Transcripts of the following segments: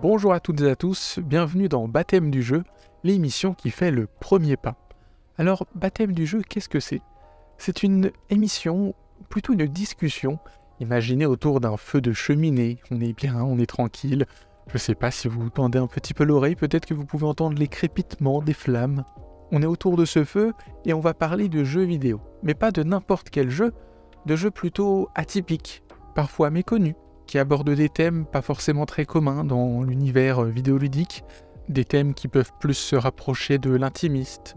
Bonjour à toutes et à tous, bienvenue dans Baptême du jeu, l'émission qui fait le premier pas. Alors, Baptême du jeu, qu'est-ce que c'est? C'est une émission, plutôt une discussion, imaginée autour d'un feu de cheminée. On est bien, on est tranquille. Je sais pas si vous tendez un petit peu l'oreille, peut-être que vous pouvez entendre les crépitements des flammes. On est autour de ce feu et on va parler de jeux vidéo. Mais pas de n'importe quel jeu, de jeux plutôt atypiques, parfois méconnus qui abordent des thèmes pas forcément très communs dans l'univers euh, vidéoludique, des thèmes qui peuvent plus se rapprocher de l'intimiste.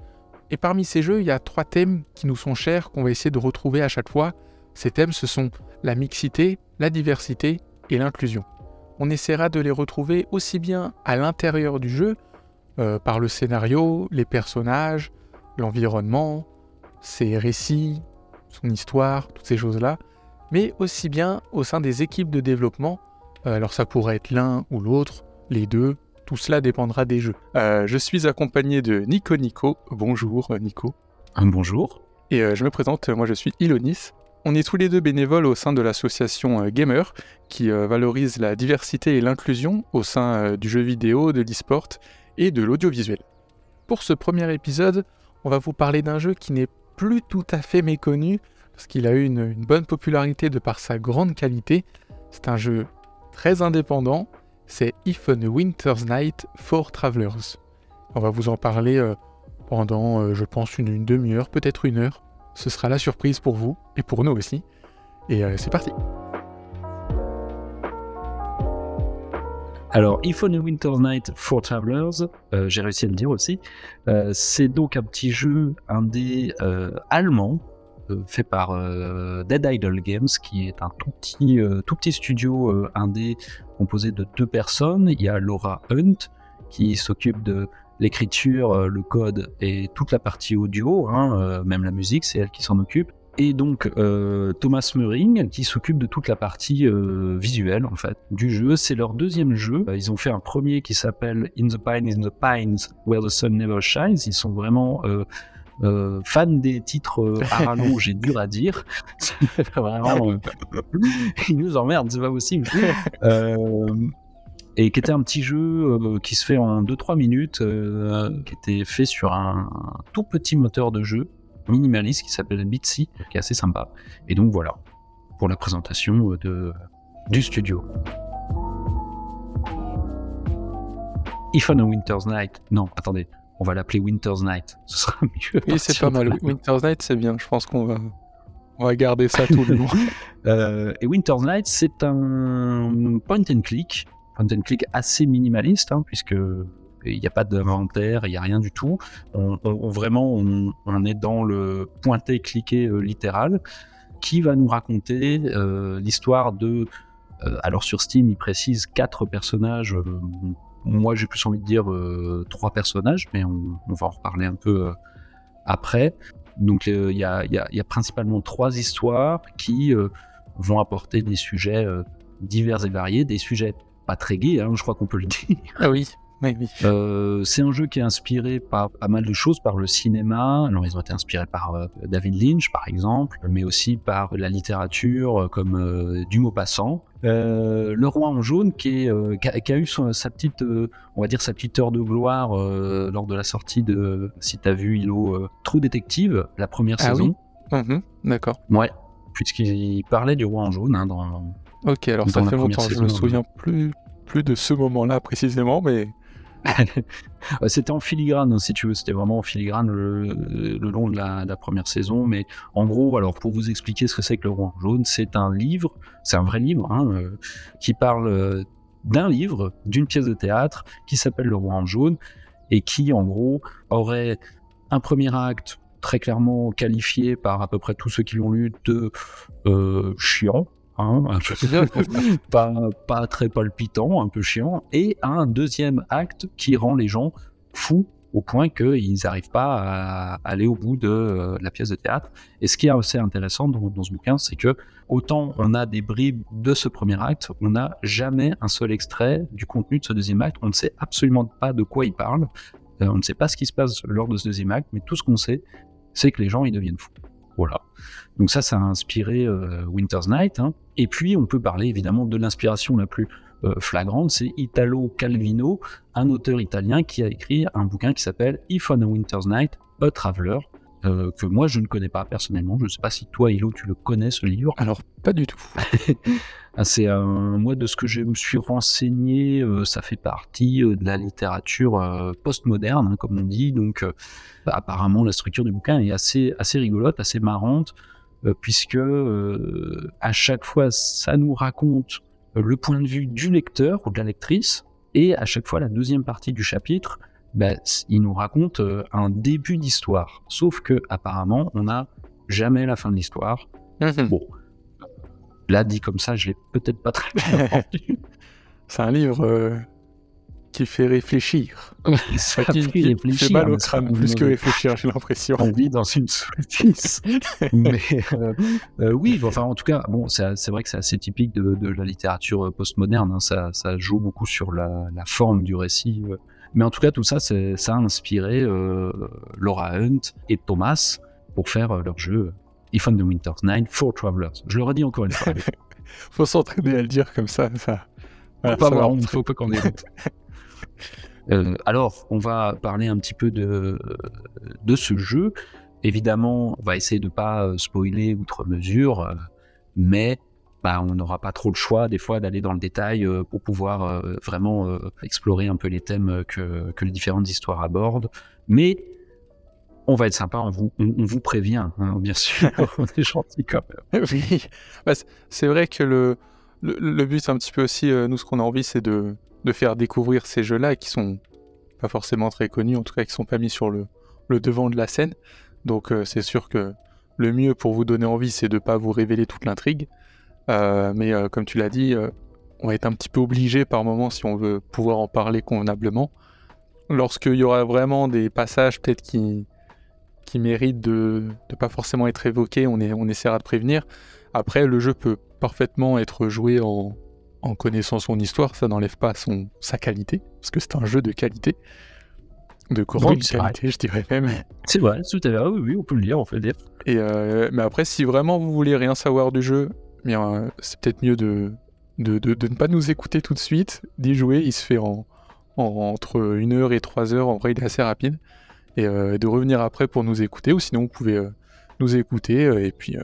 Et parmi ces jeux, il y a trois thèmes qui nous sont chers, qu'on va essayer de retrouver à chaque fois. Ces thèmes, ce sont la mixité, la diversité et l'inclusion. On essaiera de les retrouver aussi bien à l'intérieur du jeu, euh, par le scénario, les personnages, l'environnement, ses récits, son histoire, toutes ces choses-là, mais aussi bien au sein des équipes de développement. Euh, alors ça pourrait être l'un ou l'autre, les deux, tout cela dépendra des jeux. Euh, je suis accompagné de Nico Nico. Bonjour euh, Nico. bonjour. Et je me présente, moi je suis Ilonis. On est tous les deux bénévoles au sein de l'association Gamer, qui valorise la diversité et l'inclusion au sein du jeu vidéo, de l'e-sport et de l'audiovisuel. Pour ce premier épisode, on va vous parler d'un jeu qui n'est plus tout à fait méconnu, parce qu'il a eu une, bonne popularité de par sa grande qualité. C'est un jeu très indépendant, c'est If on a Winter's Night for Travelers. On va vous en parler euh, pendant, euh, je pense, une, demi-heure, peut-être une heure. Ce sera la surprise pour vous et pour nous aussi. Et euh, c'est parti. Alors, If on a Winter's Night for Travelers, j'ai réussi à le dire aussi, c'est donc un petit jeu indé allemand fait par euh, Dead Idol Games, qui est un tout petit, euh, tout petit studio indé composé de deux personnes. Il y a Laura Hunt, qui s'occupe de l'écriture, le code et toute la partie audio, hein, même la musique, c'est elle qui s'en occupe. Et donc Thomas Meuring qui s'occupe de toute la partie visuelle en fait du jeu. C'est leur deuxième jeu. Ils ont fait un premier qui s'appelle In the Pines, in the Pines, Where the Sun Never Shines. Ils sont vraiment euh, fan des titres euh, à rallonge et dur à dire. Vraiment, euh, il nous emmerde, c'est pas possible. et qui était un petit jeu qui se fait en 2-3 minutes, qui était fait sur un, tout petit moteur de jeu minimaliste qui s'appelle Bitsy, qui est assez sympa. Et donc voilà, pour la présentation de, du studio. If on a Winter's Night. Non, attendez on va l'appeler Winter's Night. Ce sera mieux. Oui, c'est pas mal. Winter's Night, c'est bien. Je pense qu'on va, on va garder ça tout le long. Euh, et Winter's Night, c'est un point and click, point and click assez minimaliste, hein, puisque il n'y a pas d'inventaire, il n'y a rien du tout. On, vraiment, on, est dans le pointer, cliquer euh, littéral, qui va nous raconter euh, l'histoire de. alors sur Steam, il précise quatre personnages moi, j'ai plus envie de dire euh, trois personnages, mais on, va en reparler un peu euh, après. Donc, euh, il y, a, principalement trois histoires qui vont apporter des sujets divers et variés, des sujets pas très gays, hein, je crois qu'on peut le dire. Ah oui. Euh, c'est un jeu qui est inspiré par pas mal de choses, par le cinéma. Alors, ils ont été inspirés par euh, David Lynch, par exemple, mais aussi par la littérature, euh, comme du Maupassant. le Roi en jaune, qui, a, eu sa petite, on va dire sa petite heure de gloire lors de la sortie de, si t'as vu, Hilo, True Detective, la première ah saison. Oui mhm, D'accord. Ouais, puisqu'il parlait du Roi en jaune hein, dans. Ok, alors ça fait longtemps, je me souviens plus plus de ce moment-là précisément, mais c'était en filigrane, si tu veux, c'était vraiment en filigrane le, long de la, première saison. Mais en gros, alors pour vous expliquer ce que c'est que le roi jaune, c'est un livre, c'est un vrai livre, hein, euh, qui parle euh, d'un livre, d'une pièce de théâtre qui s'appelle Le Roi en jaune et qui, en gros, aurait un premier acte très clairement qualifié par à peu près tous ceux qui l'ont lu de euh, chiant, Pas, pas très palpitant, un peu chiant, et un deuxième acte qui rend les gens fous au point qu'ils n'arrivent pas à aller au bout de euh, la pièce de théâtre. Et ce qui est assez intéressant dans, ce bouquin, c'est que autant on a des bribes de ce premier acte, on n'a jamais un seul extrait du contenu de ce deuxième acte. On ne sait absolument pas de quoi il parle. Euh, on ne sait pas ce qui se passe lors de ce deuxième acte, mais tout ce qu'on sait, c'est que les gens ils deviennent fous. Voilà. Donc ça, ça a inspiré euh, Winter's Night. Hein. Et puis, on peut parler évidemment de l'inspiration la plus euh, flagrante, c'est Italo Calvino, un auteur italien qui a écrit un bouquin qui s'appelle If on a Winter's Night, A Traveler, euh, que moi je ne connais pas personnellement. Je ne sais pas si toi, Hilo, tu le connais ce livre. Alors, pas du tout. Ah, c'est un moi de ce que je me suis renseigné, euh, ça fait partie de la littérature postmoderne, hein, comme on dit. Donc, bah, apparemment, la structure du bouquin est assez assez rigolote, assez marrante, puisque à chaque fois, ça nous raconte le point de vue du lecteur ou de la lectrice, et à chaque fois la deuxième partie du chapitre, bah, il nous raconte euh, un début d'histoire. Sauf que apparemment, on n'a jamais la fin de l'histoire. Mhm. Bon, là dit comme ça, je l'ai peut-être pas très bien vendu. C'est un livre euh, qui fait réfléchir. Ça qui, fait réfléchir, fait mal au crâne pas plus que réfléchir, j'ai l'impression. on vit dans une sous-justice. Mais euh, euh, oui, enfin en tout cas, bon, c'est vrai que c'est assez typique de, de la littérature euh, postmoderne. hein, ça, ça joue beaucoup sur la, la forme du récit. euh. Mais en tout cas, tout ça, ça a inspiré Laura Hunt et Thomas pour faire leur jeu If on the Winter's Night for Travelers. Je le redis encore une fois. Faut s'entraîner à le dire comme ça. ça... Voilà, Faut pas ça va avoir honte, rentrer. faut pas qu'on ait honte. Euh, alors, on va parler un petit peu de, de ce jeu. Évidemment, on va essayer de pas euh, spoiler outre mesure, euh, mais bah, on n'aura pas trop le choix des fois d'aller dans le détail euh, pour pouvoir euh, vraiment euh, explorer un peu les thèmes que, que les différentes histoires abordent. Mais on va être sympa, on vous, on, on vous prévient, hein, bien sûr. on est gentil quand même. Oui, Bah, c'est vrai que le, le, le but, un petit peu aussi, euh, nous, ce qu'on a envie, c'est de, faire découvrir ces jeux-là qui sont pas forcément très connus, en tout cas qui sont pas mis sur le, devant de la scène. Donc, euh, c'est sûr que le mieux pour vous donner envie, c'est de pas vous révéler toute l'intrigue. Euh, mais comme tu l'as dit, on va être un petit peu obligé par moment si on veut pouvoir en parler convenablement. Lorsqu'il y aura vraiment des passages peut-être qui, méritent de ne pas forcément être évoqués, on essaiera de prévenir. Après, le jeu peut parfaitement être joué en, en connaissant son histoire, ça n'enlève pas son, sa qualité, parce que c'est un jeu de qualité, de grande Oui, c'est vrai. qualité, je dirais même. C'est vrai, tout à fait. Oui, oui, on peut le dire, on peut le dire. Et euh, mais après, si vraiment vous voulez rien savoir du jeu, eh bien, euh, c'est peut-être mieux de, de, de- de ne pas nous écouter tout de suite, d'y jouer. Il se fait en, en- entre une heure et trois heures. En vrai, il est assez rapide. Et euh, de revenir après pour nous écouter, ou sinon vous pouvez euh, nous écouter et puis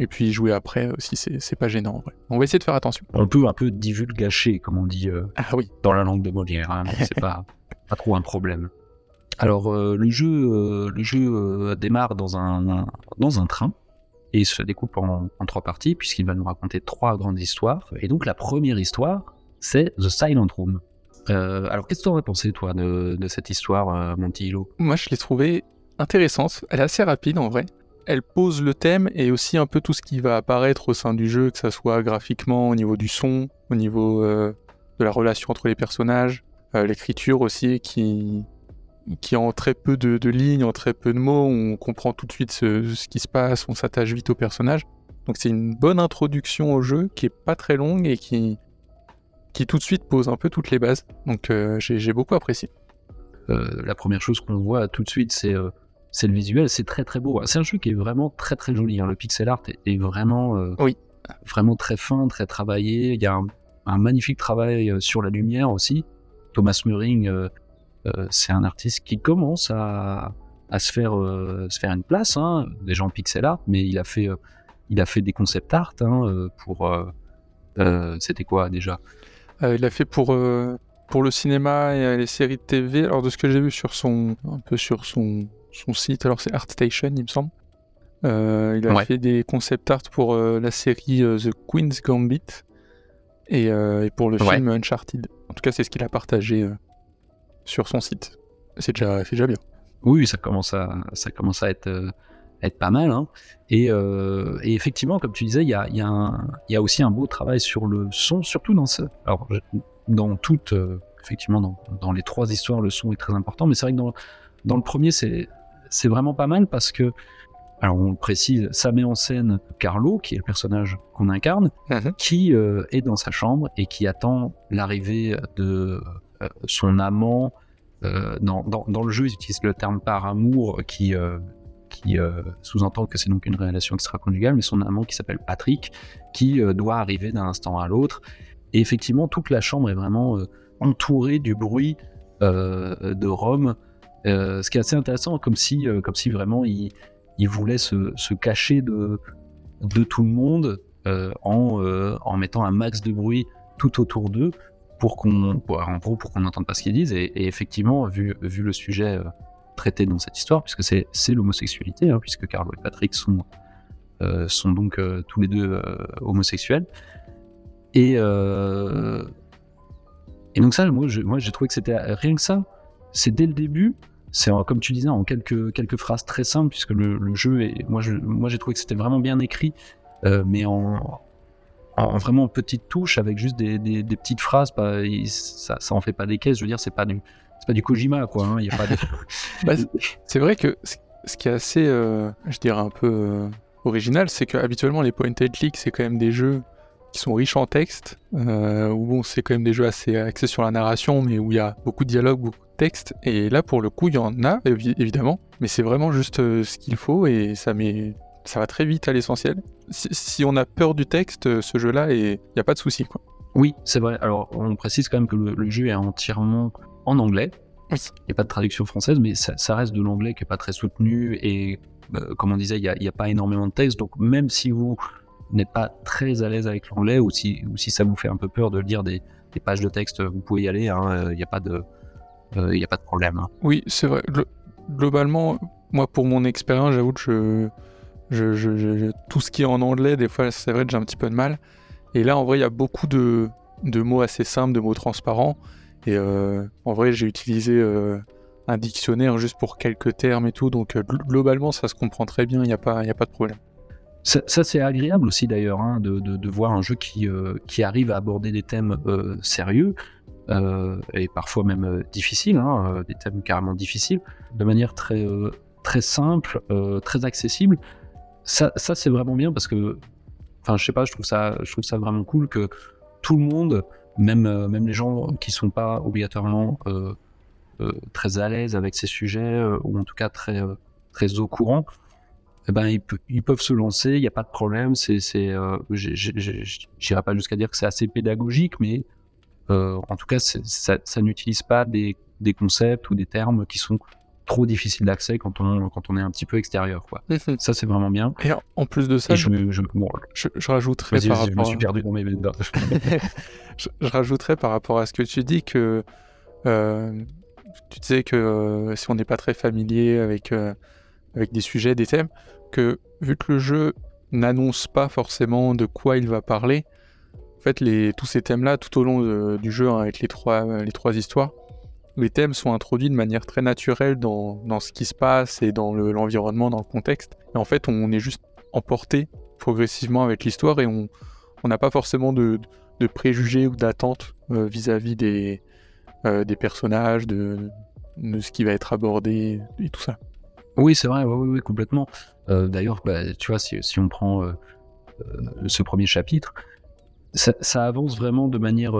et puis jouer après euh, si c'est pas gênant. En vrai. On va essayer de faire attention. On peut un peu divulgacher, comme on dit euh, Ah oui. dans la langue de Molière. hein, c'est pas, pas trop un problème. Alors, euh, le jeu, euh, le jeu démarre dans un, un- dans un train et se découpe en, en trois parties puisqu'il va nous raconter trois grandes histoires. Et donc, la première histoire, c'est The Silent Room. Alors, qu'est-ce que tu aurais pensé, toi, de, de cette histoire, Monty Hilo? Moi, je l'ai trouvée intéressante. Elle est assez rapide en vrai. Elle pose le thème et aussi un peu tout ce qui va apparaître au sein du jeu, que ça soit graphiquement, au niveau du son, au niveau euh, de la relation entre les personnages, euh, l'écriture aussi, qui, qui en très peu de, lignes, en très peu de mots, on comprend tout de suite ce, qui se passe, on s'attache vite au personnage. Donc c'est une bonne introduction au jeu qui est pas très longue et qui, qui tout de suite pose un peu toutes les bases. Donc euh, j'ai beaucoup apprécié. La première chose qu'on voit tout de suite, c'est c'est le visuel, c'est très très beau. C'est un jeu qui est vraiment très très joli. hein. Le pixel art est, est vraiment, euh, Oui. vraiment très fin, très travaillé. Il y a un, un magnifique travail euh, sur la lumière aussi. Thomas Muring, euh, euh, c'est un artiste qui commence à, à se faire se faire une place, hein, déjà en pixel art, mais il a fait il a fait des concept art hein, pour c'était quoi déjà? Il a fait pour, pour le cinéma et les séries de TV. Alors, de ce que j'ai vu sur son, un peu sur son, son site, alors c'est ArtStation, il me semble. Euh, il a Ouais. fait des concept art pour euh, la série euh, The Queen's Gambit et, et pour le Ouais. film Uncharted. En tout cas, c'est ce qu'il a partagé sur son site. C'est déjà, déjà bien. Oui, ça commence à, ça commence à être, être pas mal. hein. Et, et effectivement, comme tu disais, il y a, y, a y a aussi un beau travail sur le son, surtout dans ce, alors, dans toutes, euh, effectivement, dans, dans les trois histoires, le son est très important. Mais c'est vrai que dans, dans le premier, c'est, c'est vraiment pas mal parce que, alors on le précise, ça met en scène Carlo, qui est le personnage qu'on incarne, Mhm. qui euh, est dans sa chambre et qui attend l'arrivée de euh, son amant. Euh, dans, dans, dans le jeu, ils utilisent le terme par amour qui, euh, qui sous-entend que c'est donc une relation extra-conjugale, mais son amant qui s'appelle Patrick, qui doit arriver d'un instant à l'autre. Et effectivement, toute la chambre est vraiment entourée du bruit de Rome, ce qui est assez intéressant, comme si, comme si vraiment il, il voulait se, cacher de, tout le monde en, en mettant un max de bruit tout autour d'eux pour qu'on, en gros, pour qu'on n'entende pas ce qu'ils disent. Et, effectivement, vu, le sujet euh, traité dans cette histoire, puisque c'est, l'homosexualité, hein, puisque Carlo et Patrick sont, euh, donc euh, tous les deux homosexuels. Et, donc ça, moi, j'ai trouvé que c'était rien que ça. C'est dès le début. C'est comme tu disais en quelques quelques phrases très simples puisque le, jeu est moi moi j'ai trouvé que c'était vraiment bien écrit mais en, en vraiment petites touches avec juste des, petites phrases. Pas, ça, ça en fait pas des caisses. Je veux dire, c'est pas du, pas du Kojima, quoi. Hein, bah, c'est vrai que ce qui est assez, euh, je dirais un peu euh, original, c'est que habituellement les point and click, c'est quand même des jeux qui sont riches en texte, euh, où bon, c'est quand même des jeux assez axés sur la narration, mais où il y a beaucoup de dialogue, beaucoup de texte. Et là, pour le coup, il y en a évidemment, mais c'est vraiment juste ce qu'il faut et ça met ça va très vite à l'essentiel. Si, on a peur du texte, euh, ce jeu-là, il n'y a pas de souci. Quoi. Oui, c'est vrai. Alors, on précise quand même que le, jeu est entièrement en anglais. Il n'y a pas de traduction française, mais ça, reste de l'anglais qui n'est pas très soutenu. Et euh, comme on disait, il n'y a, pas énormément de texte. Donc, même si vous n'êtes pas très à l'aise avec l'anglais, ou si, ou si ça vous fait un peu peur de lire des, pages de texte, vous pouvez y aller. Hein, il n'y a, pas de, a pas de problème. Hein. Oui, c'est vrai. Globalement, moi, pour mon expérience, j'avoue que je je, tout ce qui est en anglais, des fois, c'est vrai que j'ai un petit peu de mal. Et là, en vrai, il y a beaucoup de, mots assez simples, de mots transparents. Et euh, en vrai, j'ai utilisé euh, un dictionnaire juste pour quelques termes et tout. Donc, euh, globalement, ça se comprend très bien, il n'y a, pas, a pas de problème. Ça, c'est agréable aussi d'ailleurs, hein, de, voir un jeu qui, qui arrive à aborder des thèmes sérieux, et parfois même difficiles, hein, des thèmes carrément difficiles, de manière très, très simple, très accessible, ça, c'est vraiment bien parce que, enfin, je sais pas, je trouve ça, je trouve ça vraiment cool que tout le monde, même, euh, même les gens qui sont pas obligatoirement euh, euh, très à l'aise avec ces sujets ou en tout cas très, très au courant, eh ben, ils, peuvent se lancer, il n'y a pas de problème. C'est, c'est, j'irai pas jusqu'à dire que c'est assez pédagogique, mais en tout cas, ça, ça n'utilise pas des, des concepts ou des termes qui sont trop difficile d'accès quand on, quand on est un petit peu extérieur. Quoi. Ça, c'est vraiment bien. Et en plus de ça, je, je, je, rajouterais par rapport... Je me suis perdu dans mes je, rajouterais par rapport à ce que tu dis que euh, tu disais que euh, si on n'est pas très familier avec, euh, avec des sujets, des thèmes, que vu que le jeu n'annonce pas forcément de quoi il va parler, en fait, les, tous ces thèmes-là, tout au long du jeu, hein, avec les trois, histoires, les thèmes sont introduits de manière très naturelle dans, ce qui se passe et dans l'environnement, dans le contexte. Et en fait, on est juste emporté progressivement avec l'histoire et on n'a pas forcément de, préjugés ou d'attentes euh, vis-à-vis des, euh, des personnages, de, ce qui va être abordé et tout ça. Oui, c'est vrai, oui, oui, complètement. Euh, d'ailleurs, bah, tu vois, si, on prend ce premier chapitre, ça, avance vraiment de manière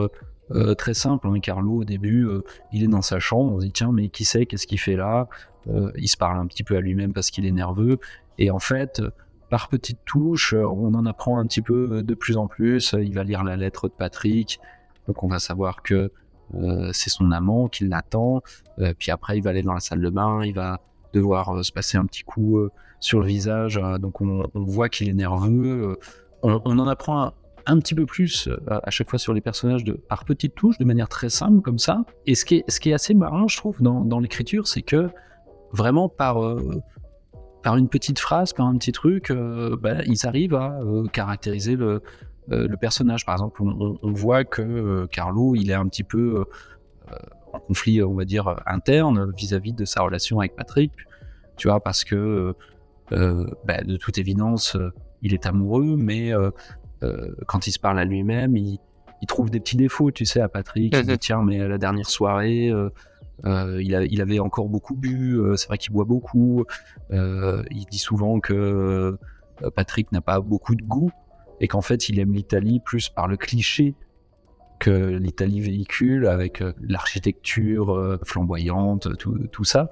euh, très simple. Hein, Carlo, au début, euh, il est dans sa chambre, on se dit tiens, mais qui sait, qu'est-ce qu'il fait là? Euh, Il se parle un petit peu à lui-même parce qu'il est nerveux. Et en fait, par petites touches, on en apprend un petit peu de plus en plus. Il va lire la lettre de Patrick, donc on va savoir que c'est son amant qui l'attend. puis après, il va aller dans la salle de bain, il va devoir se passer un petit coup sur le visage. donc on, voit qu'il est nerveux. On, en apprend un petit peu plus euh, à chaque fois sur les personnages par petites touches, de manière très simple comme ça. Et ce qui est, ce qui est assez marrant, je trouve, dans, l'écriture, c'est que vraiment par, euh, par une petite phrase, par un petit truc, euh, bah, ils arrivent à caractériser le, personnage. Par exemple, on, voit que Carlo, il est un petit peu en conflit, on va dire, interne vis-à-vis de sa relation avec Patrick. Tu vois, parce que bah, de toute évidence, il est amoureux, mais euh, quand il se parle à lui-même, il, trouve des petits défauts, tu sais, à Patrick. Il dit, tiens, mais la dernière soirée, euh, euh, il, avait encore beaucoup bu, c'est vrai qu'il boit beaucoup. il dit souvent que Patrick n'a pas beaucoup de goût et qu'en fait, il aime l'Italie plus par le cliché que l'Italie véhicule avec euh, l'architecture euh, flamboyante, tout, tout, ça.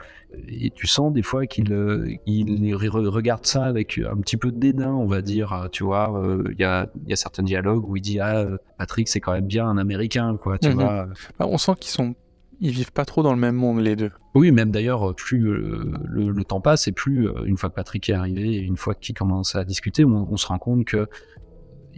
Et tu sens des fois qu'il euh, il regarde ça avec un petit peu de dédain, on va dire. Tu vois, il y, a, y, a, certains dialogues où il dit Ah, Patrick, c'est quand même bien un Américain, quoi. Tu mhm. vois. Bah, on sent qu'ils sont. Ils vivent pas trop dans le même monde, les deux. Oui, même d'ailleurs, plus le, temps passe et plus, une fois que Patrick est arrivé, et une fois qu'il commence à discuter, on, on se rend compte que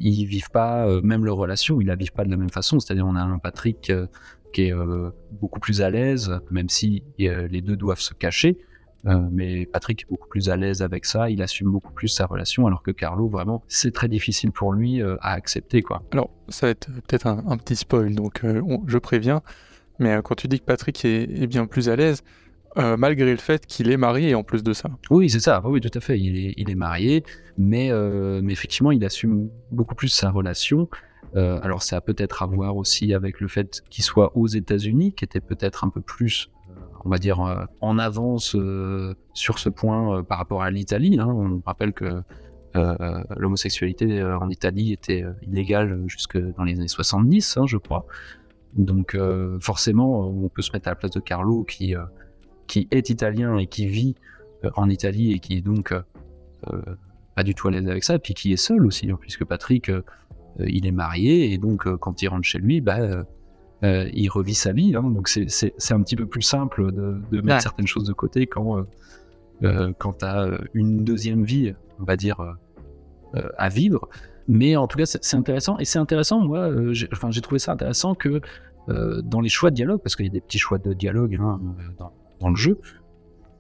ils vivent pas, euh, même leur relation, ils la vivent pas de la même façon. C'est-à-dire, on a un Patrick euh, qui est euh, beaucoup plus à l'aise, même si les deux doivent se cacher. mais Patrick est beaucoup plus à l'aise avec ça, il assume beaucoup plus sa relation, alors que Carlo, vraiment, c'est très difficile pour lui à accepter. Alors, ça va être peut-être un, petit spoil, donc je préviens, mais quand tu dis que Patrick est bien plus à l'aise, euh, malgré le fait qu'il est marié en plus de ça. Oui, c'est ça. Oui, tout à fait. Il est, marié, mais, euh, mais effectivement, il assume beaucoup plus sa relation. Euh, alors, ça a peut-être à voir aussi avec le fait qu'il soit aux États-Unis, qui était peut-être un peu plus, on va dire, en avance sur ce point par rapport à l'Italie. Hein. On rappelle que l'homosexualité en Italie était illégale jusque dans les années 70, hein, je crois. Donc, forcément, on peut se mettre à la place de Carlo qui qui est italien et qui vit euh, en Italie et qui est donc euh, euh, pas du tout à l'aise avec ça, et puis qui est seul aussi, hein, puisque Patrick, il est marié, et donc quand il rentre chez lui, bah, il revit sa vie. Hein. donc c'est un petit peu plus simple de, mettre certaines choses de côté quand, quand tu as une deuxième vie, on va dire, à vivre. Mais en tout cas, c'est intéressant. Et c'est intéressant, moi, j'ai enfin, trouvé ça intéressant que dans les choix de dialogue, parce qu'il y a des petits choix de dialogue hein, dans, dans le jeu,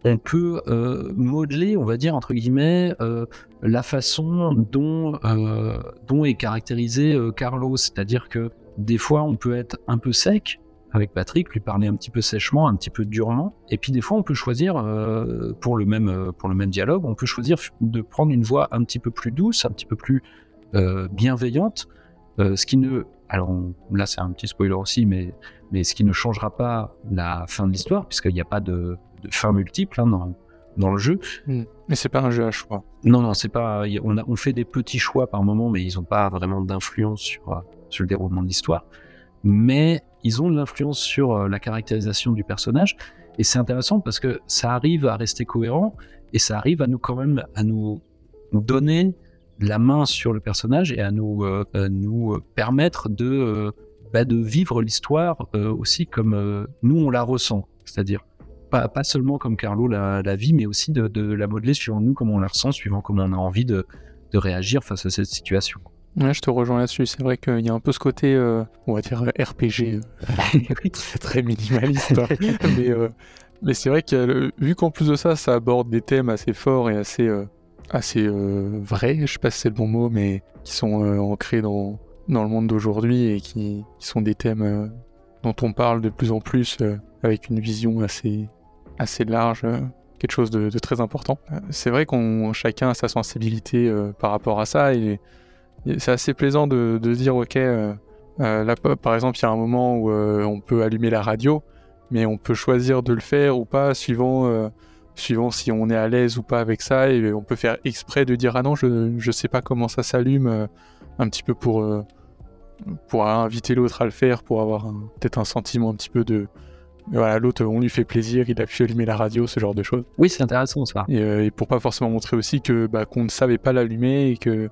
on peut euh, modeler, on va dire, entre guillemets, euh, la façon dont, euh, dont est caractérisé Carlos. C'est-à-dire que des fois, on peut être un peu sec avec Patrick, lui parler un petit peu sèchement, un petit peu durement. Et puis des fois, on peut choisir, pour, le même, pour le même dialogue, on peut choisir de prendre une voix un petit peu plus douce, un petit peu plus bienveillante. ce qui ne... Alors là, c'est un petit spoiler aussi, mais mais ce qui ne changera pas la fin de l'histoire, puisqu'il n'y a pas de, fin multiple hein, dans, dans, le jeu. Hmm. Mais c'est pas un jeu à choix. Non, non, c'est pas. On, a, on fait des petits choix par moment, mais ils n'ont pas vraiment d'influence sur, euh, sur le déroulement de l'histoire. Mais ils ont de l'influence sur euh, la caractérisation du personnage, et c'est intéressant parce que ça arrive à rester cohérent et ça arrive à nous quand même à nous, donner la main sur le personnage et à nous, euh, nous permettre de bah, de vivre l'histoire euh, aussi comme euh, nous on la ressent, c'est-à-dire pas, pas, seulement comme Carlo la, la vit, mais aussi de, de, la modeler suivant nous, comme on la ressent, suivant comment on a envie de, de réagir face à cette situation. Ouais, je te rejoins là-dessus. C'est vrai qu'il y a un peu ce côté, euh, on va dire RPG, très, très minimaliste. Hein. mais, mais c'est vrai que vu qu'en plus de ça, ça aborde des thèmes assez forts et assez, assez vrais, je sais pas si c'est le bon mot, mais qui sont ancrés dans, dans le monde d'aujourd'hui et qui, sont des thèmes euh, dont on parle de plus en plus euh, avec une vision assez, assez large, euh, quelque chose de, très important. c'est vrai qu'on chacun a sa sensibilité par rapport à ça et, c'est assez plaisant de dire ok, là par exemple il y a un moment où on peut allumer la radio, mais on peut choisir de le faire ou pas suivant suivant si on est à l'aise ou pas avec ça, et on peut faire exprès de dire ah non, je, ne sais pas comment ça s'allume, un petit peu pour, pour inviter l'autre à le faire, pour avoir peut-être un sentiment un petit peu de. Voilà, l'autre, on lui fait plaisir, il a pu allumer la radio, ce genre de choses. Oui, c'est intéressant ça. Et, euh, et, pour pas forcément montrer aussi que bah, qu'on ne savait pas l'allumer et que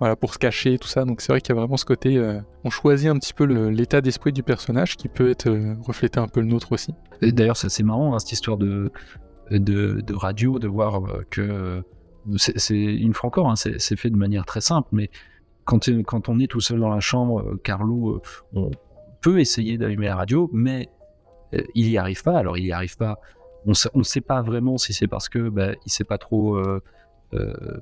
voilà pour se cacher tout ça. Donc c'est vrai qu'il y a vraiment ce côté, euh, on choisit un petit peu l'état d'esprit du personnage qui peut être euh, reflété un peu le nôtre aussi. D'ailleurs, c'est assez marrant hein, cette histoire de, de, radio, de voir que c'est une fois encore, hein, c'est fait de manière très simple, mais quand, on est tout seul dans la chambre, euh, Carlo, euh, on peut essayer d'allumer la radio, mais euh, il n'y arrive pas. Alors, il n'y arrive pas. On ne sait pas vraiment si c'est parce que bah, il sait pas trop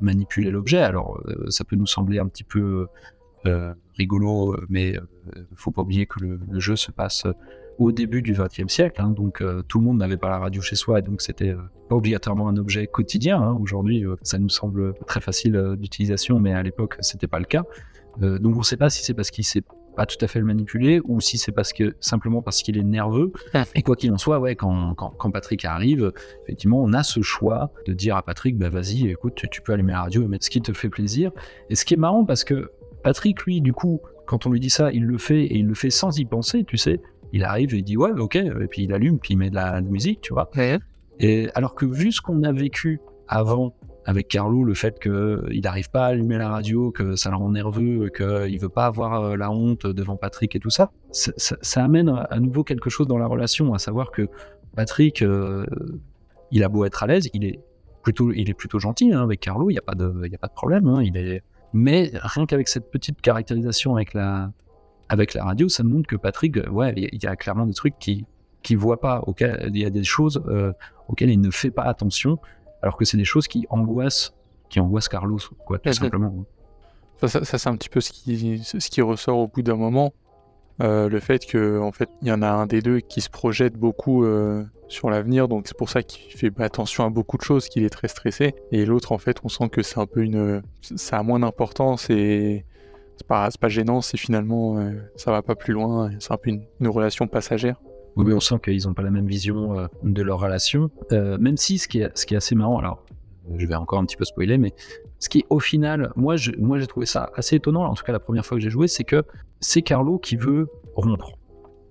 manipuler l'objet. Alors, ça peut nous sembler un petit peu rigolo, mais il faut pas oublier que le, jeu se passe au début du XXe siècle, hein, donc euh, tout le monde n'avait pas la radio chez soi, et donc c'était euh, pas obligatoirement un objet quotidien. Hein. Aujourd'hui, euh, ça nous semble très facile d'utilisation, mais à l'époque, c'était pas le cas. donc on ne sait pas si c'est parce qu'il sait pas tout à fait le manipuler ou si c'est parce que simplement parce qu'il est nerveux. Et quoi qu'il en soit, ouais, quand, quand, Patrick arrive, effectivement, on a ce choix de dire à Patrick, bah vas-y, écoute, tu peux allumer la radio et mettre ce qui te fait plaisir. Et ce qui est marrant parce que Patrick, lui, du coup, quand on lui dit ça, il le fait et il le fait sans y penser, tu sais. Il arrive et il dit ouais, ok, et puis il allume, puis il met de la, musique, tu vois. Et alors que vu ce qu'on a vécu avant avec Carlo, le fait qu'il n'arrive pas à allumer la radio, que ça le rend nerveux, qu'il veut pas avoir euh, la honte devant Patrick et tout ça, ça, amène à nouveau quelque chose dans la relation, à savoir que Patrick, euh, il a beau être à l'aise, il est plutôt, il est plutôt gentil hein, avec Carlo, il n'y a, pas de, y a pas de problème, hein, il est... mais rien qu'avec cette petite caractérisation avec la, avec la radio, ça montre que Patrick, euh, ouais, il y a clairement des trucs qui qui voit pas, auquel, il y a des choses auxquelles il ne fait pas attention, alors que c'est des choses qui angoissent, qui angoissent Carlos, quoi, tout simplement. Ça, ça, c'est un petit peu ce qui, ce qui ressort au bout d'un moment. Euh, le fait que en fait il y en a un des deux qui se projette beaucoup euh, sur l'avenir donc c'est pour ça qu'il fait attention à beaucoup de choses qu'il est très stressé et l'autre en fait on sent que c'est un peu une ça a moins d'importance et c'est pas, pas gênant c'est finalement euh, ça va pas plus loin c'est un peu une, relation passagère oui, mais on sent qu'ils n'ont pas la même vision euh, de leur relation. Euh, même si ce qui, est, est assez marrant, alors je vais encore un petit peu spoiler, mais ce qui au final, moi j'ai trouvé ça assez étonnant, en tout cas la première fois que j'ai joué, c'est que c'est Carlo qui veut rompre.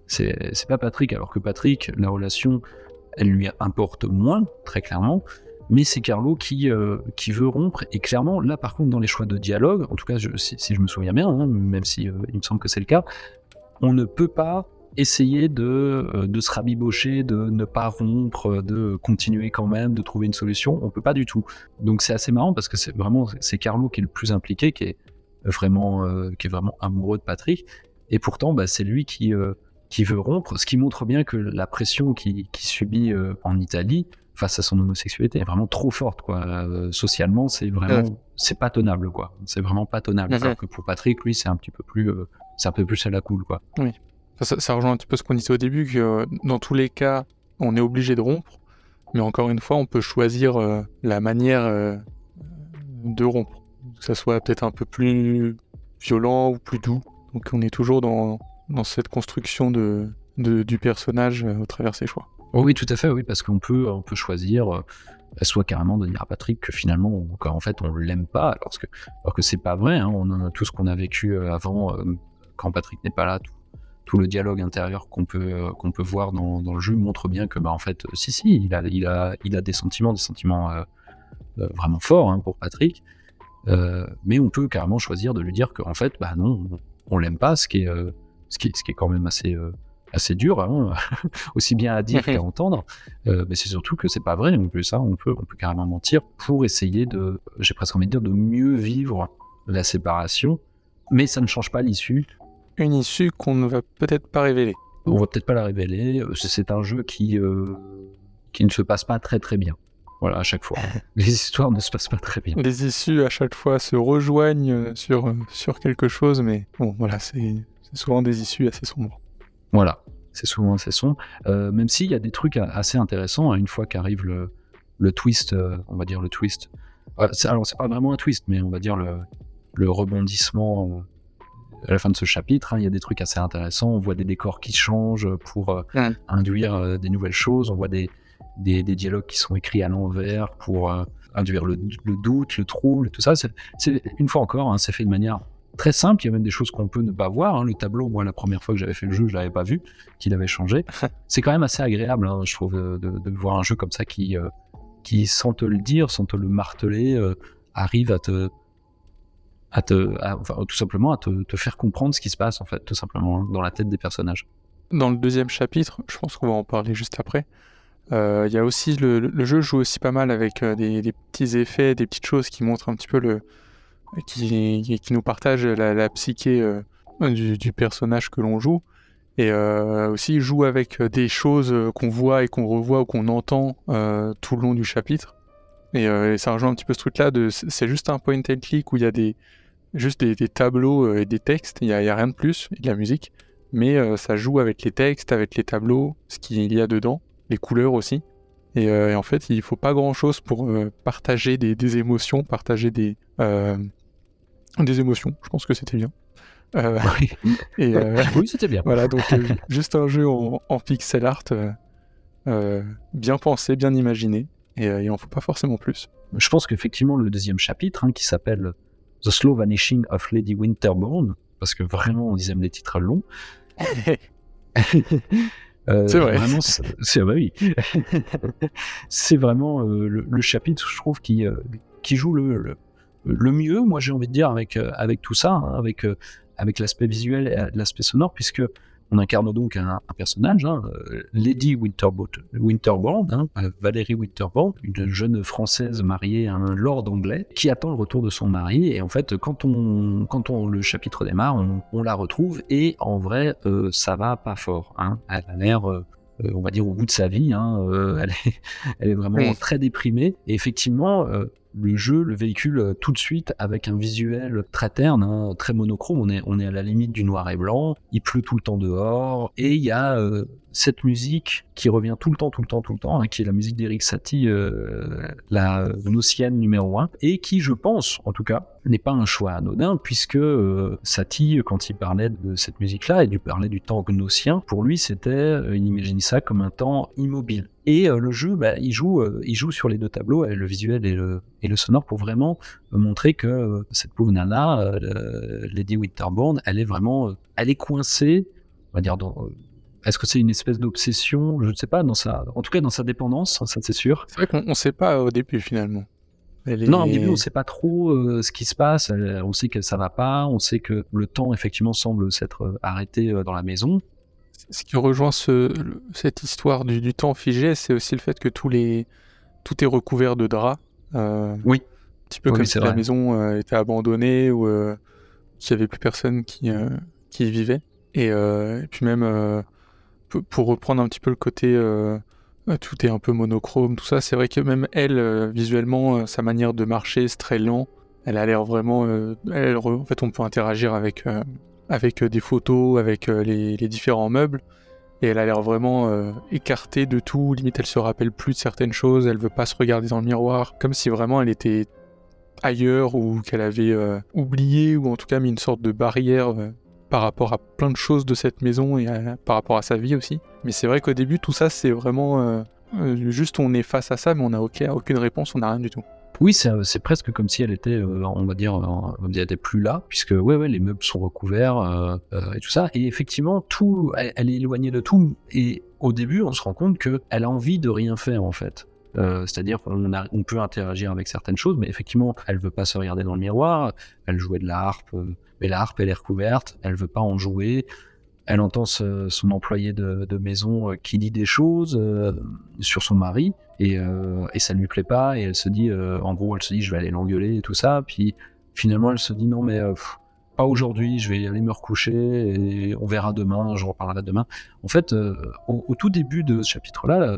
C'est pas Patrick, alors que Patrick, la relation, elle lui importe moins, très clairement, mais c'est Carlo qui, euh, qui veut rompre. Et clairement, là par contre, dans les choix de dialogue, en tout cas si, je me souviens bien, hein, même si il me semble que c'est le cas, on ne peut pas essayer de, euh, de se rabibocher, de ne pas rompre, de continuer quand même, de trouver une solution. On peut pas du tout. Donc c'est assez marrant parce que c'est vraiment c'est Carlo qui est le plus impliqué, qui est vraiment euh, qui est vraiment amoureux de Patrick. Et pourtant, bah, c'est lui qui euh, qui veut rompre, ce qui montre bien que la pression qu'il qui subit en Italie face à son homosexualité est vraiment trop forte quoi. socialement, c'est vraiment c'est pas tenable quoi. C'est vraiment pas tenable. Alors que pour Patrick, lui, c'est un petit peu plus c'est un peu plus à la cool quoi. Oui. Ça, rejoint un petit peu ce qu'on disait au début, que euh, dans tous les cas, on est obligé de rompre, mais encore une fois, on peut choisir euh, la manière euh, de rompre. Que ça soit peut-être un peu plus violent ou plus doux. Donc on est toujours dans, dans cette construction de, du personnage au travers ses choix. Oh oui, tout à fait, oui, parce qu'on peut, on peut choisir soit carrément de dire à Patrick que finalement, en fait, on l'aime pas, alors que, alors que c'est pas vrai. Hein, on tout ce qu'on a vécu avant, quand Patrick n'est pas là, tout, le dialogue intérieur qu'on peut, euh, qu'on peut voir dans, le jeu montre bien que, bah, en fait, si, si, il a, il a, il a des sentiments, des sentiments euh, euh, vraiment forts hein, pour Patrick. mais on peut carrément choisir de lui dire qu'en fait, bah non, on l'aime pas, ce ce qui ce qui est quand même assez, assez dur, hein, aussi bien à dire qu'à entendre. mais c'est surtout que c'est pas vrai. En plus, ça, on peut, on peut carrément mentir pour essayer de, j'ai presque envie de dire, de mieux vivre la séparation. Mais ça ne change pas l'issue une issue qu'on ne va peut-être pas révéler. On va peut-être pas la révéler. Euh, c'est un jeu qui, euh, qui ne se passe pas très très bien. Voilà, à chaque fois. Les histoires ne se passent pas très bien. Les issues, à chaque fois, se rejoignent euh, sur, sur quelque chose, mais bon, voilà, c'est souvent des issues assez sombres. Voilà, c'est souvent assez sombre. même s'il y a des trucs assez intéressants, hein, une fois qu'arrive le, le twist, on va dire le twist. alors, c'est pas vraiment un twist, mais on va dire le, le rebondissement à la fin de ce chapitre, hein, il y a des trucs assez intéressants. On voit des décors qui changent pour euh, induire euh, des nouvelles choses. On voit des, des, dialogues qui sont écrits à l'envers pour euh, induire le, doute, le trouble, tout ça. C'est, une fois encore, hein, c'est fait de manière très simple. Il y a même des choses qu'on peut ne pas voir. Hein. Le tableau, moi, la première fois que j'avais fait le jeu, je l'avais pas vu, qu'il avait changé. c'est quand même assez agréable, je trouve, de, voir un jeu comme ça qui, qui, sans te le dire, sans te le marteler, arrive à te à te, enfin, tout simplement à te, te, faire comprendre ce qui se passe en fait, tout simplement dans la tête des personnages. Dans le deuxième chapitre, je pense qu'on va en parler juste après. Euh, il y a aussi le, le, jeu joue aussi pas mal avec euh, des, des, petits effets, des petites choses qui montrent un petit peu le, qui, nous partagent la, la psyché euh, du, personnage que l'on joue. Et aussi il joue avec des choses qu'on voit et qu'on revoit ou qu'on entend tout le long du chapitre. Et, et, ça rejoint un petit peu ce truc-là c'est juste un point and click où il y a des juste des, tableaux euh, et des textes, il n'y a, rien de plus, et de la musique, mais euh, ça joue avec les textes, avec les tableaux, ce qu'il y a dedans, les couleurs aussi. Et, euh, en fait, il faut pas grand-chose pour partager des, émotions, partager des, des émotions. Je pense que c'était bien. oui, et, oui c'était bien. Voilà, donc juste un jeu en, pixel art bien pensé, bien imaginé, et il n'en faut pas forcément plus. Je pense qu'effectivement, le deuxième chapitre, hein, qui s'appelle The Slow Vanishing of Lady Winterbourne, parce que vraiment, ils aiment les titres longs. Euh, c'est vrai. c'est bah oui. c'est vraiment euh, le, chapitre, je trouve, qui, euh, qui joue le, le, mieux, moi j'ai envie de dire, avec, avec tout ça, hein, avec, avec l'aspect visuel et l'aspect sonore, puisque on incarne donc un, personnage, hein, euh, Lady Winterbourne, hein, euh, Valérie Winterbourne, une jeune française mariée à un lord anglais qui attend le retour de son mari. Et en fait, quand on, quand on le chapitre démarre, on, la retrouve et en vrai, euh, ça va pas fort. Hein. Elle a l'air on va dire au bout de sa vie. elle, est, elle, est, vraiment très déprimée. Et effectivement, le jeu le véhicule euh, tout de suite avec un visuel très terne, hein, très monochrome. On est, on est à la limite du noir et blanc. Il pleut tout le temps dehors. Et il y a euh, cette musique qui revient tout le temps, tout le temps, tout le temps, hein, qui est la musique d'Eric Satie, euh, la nocienne numéro 1, et qui, je pense, en tout cas, n'est pas un choix anodin, puisque euh, Satie, quand il parlait de cette musique-là, et lui parlait du temps gnocien, pour lui, c'était, il imaginait ça comme un temps immobile. Et le jeu, bah, il, joue, il joue sur les deux tableaux, le visuel et le, et le sonore, pour vraiment montrer que cette pauvre nana, Lady Winterbourne, elle est vraiment, elle est coincée, on va dire, dans, est-ce que c'est une espèce d'obsession? Je ne sais pas, dans sa... en tout cas dans sa dépendance, ça c'est sûr. C'est vrai qu'on ne sait pas au début finalement. Non, au début on ne sait pas trop euh, ce qui se passe. On sait que ça va pas, on sait que le temps effectivement semble s'être euh, arrêté euh, dans la maison. Ce qui rejoint ce, cette histoire du, temps figé, c'est aussi le fait que tous les, tout est recouvert de draps. oui. Un petit peu comme si la maison était abandonnée ou qu'il n'y avait plus personne qui, qui y vivait. Et, et puis même pour reprendre un petit peu le côté euh, euh, tout est un peu monochrome, tout ça, c'est vrai que même elle, euh, visuellement, sa manière de marcher, c'est très lent. Elle a l'air vraiment. en fait, on peut interagir avec, avec des photos, avec les, différents meubles. Et elle a l'air vraiment écartée de tout. Limite, elle se rappelle plus de certaines choses. Elle veut pas se regarder dans le miroir. Comme si vraiment elle était ailleurs ou qu'elle avait oublié ou en tout cas mis une sorte de barrière par rapport à plein de choses de cette maison et par rapport à sa vie aussi. Mais c'est vrai qu'au début, tout ça, c'est vraiment euh, euh, juste on est face à ça, mais on n'a aucune réponse, on n'a rien du tout. Oui, c'est presque comme si elle était, euh, on va dire, elle était plus là, puisque ouais, ouais, les meubles sont recouverts et tout ça. Et effectivement, tout, elle, est éloignée de tout. Et au début, on se rend compte qu'elle a envie de rien faire en fait. C'est-à-dire qu'on on peut interagir avec certaines choses, mais effectivement, elle veut pas se regarder dans le miroir. Elle jouait de la harpe mais la harpe, elle est recouverte, elle veut pas en jouer. Elle entend son employé de, maison euh, qui dit des choses euh, sur son mari et, euh, et ça ne lui plaît pas et elle se dit, en gros, elle se dit je vais aller l'engueuler et tout ça. Puis finalement, elle se dit non mais pas aujourd'hui, je vais aller me recoucher et on verra demain, je reparlerai demain. En fait, au, tout début de ce chapitre-là,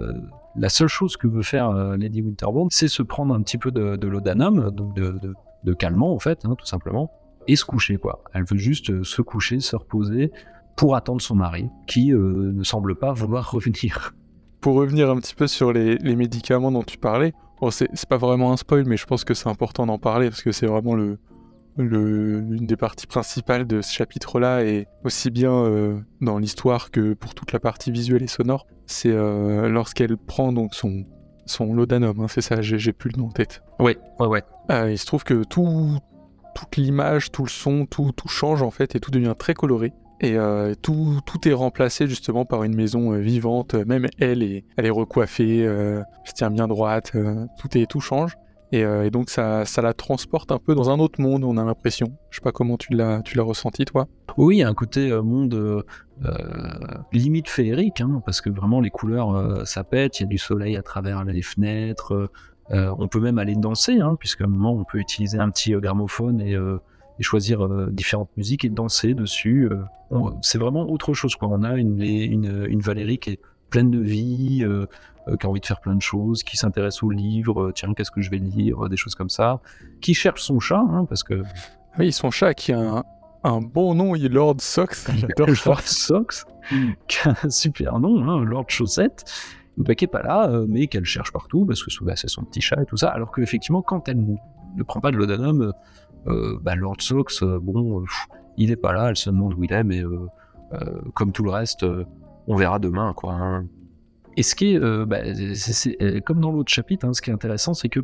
la seule chose que veut faire Lady Winterbourne, c'est se prendre un petit peu de, laudanum, donc de, calmant en fait, hein, tout simplement, et se coucher, quoi. Elle veut juste euh, se coucher, se reposer pour attendre son mari, qui euh, ne semble pas vouloir revenir. Pour revenir un petit peu sur les, médicaments dont tu parlais, c'est pas vraiment un spoil, mais je pense que c'est important d'en parler parce que c'est vraiment le, l'une des parties principales de ce chapitre-là, et aussi bien euh, dans l'histoire que pour toute la partie visuelle et sonore, c'est lorsqu'elle prend donc son, son laudanum, hein, c'est ça, j'ai plus le nom en tête. Ouais, ouais, ouais. il se trouve que tout, toute l'image, tout le son, tout, tout change en fait et tout devient très coloré. Et euh, tout, tout est remplacé justement par une maison euh, vivante. Même elle, est, elle est recoiffée, euh, se tient bien droite, tout, est, tout change. Et, donc ça, la transporte un peu dans un autre monde, on a l'impression. Je sais pas comment tu l'as, tu l'as ressenti toi. Oui, il y a un côté monde limite féerique, hein, parce que vraiment les couleurs ça pète, il y a du soleil à travers les fenêtres, euh, on peut même aller danser, hein, puisqu'à un moment on peut utiliser un petit euh, gramophone et, euh, choisir différentes musiques et danser dessus. c'est vraiment autre chose. On a une, une, Valérie qui est pleine de vie, qui a envie de faire plein de choses, qui s'intéresse aux livres, tiens, qu'est-ce que je vais lire, des choses comme ça, qui cherche son chat, hein, parce que... Oui, son chat qui a un, bon nom, il est Lord Sox. Lord Sox, qui a un super nom, hein, Lord Chaussette bah, qui n'est pas là, euh, mais qu'elle cherche partout, parce que bah, c'est son petit chat et tout ça, alors qu'effectivement, quand elle ne prend pas de l'odanum, euh, bah, Lord Sox, euh, bon, il n'est pas là, elle se demande où il est, mais comme tout le reste, on verra demain, quoi. Hein. Et ce qui est, bah, c'est, comme dans l'autre chapitre, hein, ce qui est intéressant, c'est que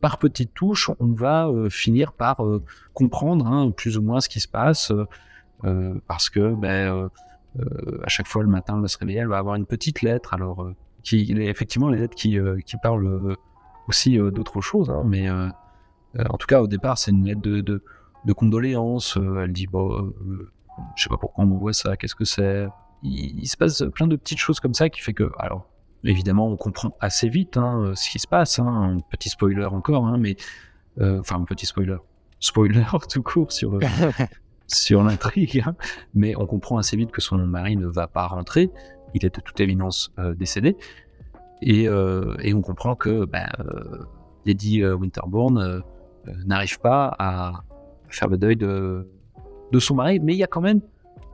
par petites touches, on va finir par comprendre hein, plus ou moins ce qui se passe. parce que ben, à chaque fois le matin, elle se réveiller, elle va avoir une petite lettre. Alors, qui, effectivement, les lettres qui, qui parlent aussi d'autres choses, hein, mais en tout cas, au départ, c'est une lettre de, de, de condoléances. elle dit, bon, je sais pas pourquoi on m'envoie ça, qu'est-ce que c'est il, se passe plein de petites choses comme ça qui fait que, alors, évidemment, on comprend assez vite hein, ce qui se passe. Hein, un petit spoiler encore, hein, mais euh, enfin un petit spoiler, spoiler tout court sur sur l'intrigue. Hein. mais on comprend assez vite que son mari ne va pas rentrer. Il est de toute évidence euh, décédé. Et, euh, et, on comprend que ben, Lady Winterbourne n'arrive pas à faire le deuil de, de son mari, mais il y a quand même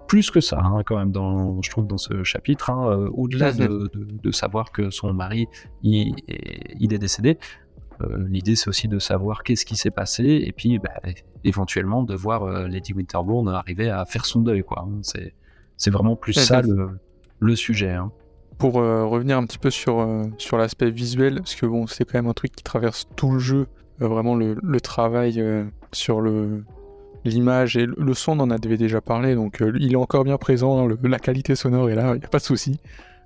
plus que ça, hein, quand même, dans, je trouve, dans ce chapitre. Hein, euh, au-delà de, de, savoir que son mari il, il est décédé, euh, l'idée c'est aussi de savoir qu'est-ce qui s'est passé et puis bah, éventuellement de voir euh, Lady Winterbourne arriver à faire son deuil. quoi. Hein. C'est, c'est vraiment plus ça le, le sujet. Hein. Pour revenir un petit peu sur, sur l'aspect visuel, parce que bon, c'est quand même un truc qui traverse tout le jeu, vraiment le, le travail sur le, l'image et le son, on en avait déjà parlé, donc euh, il est encore bien présent, la qualité sonore est là, il n'y a pas de souci.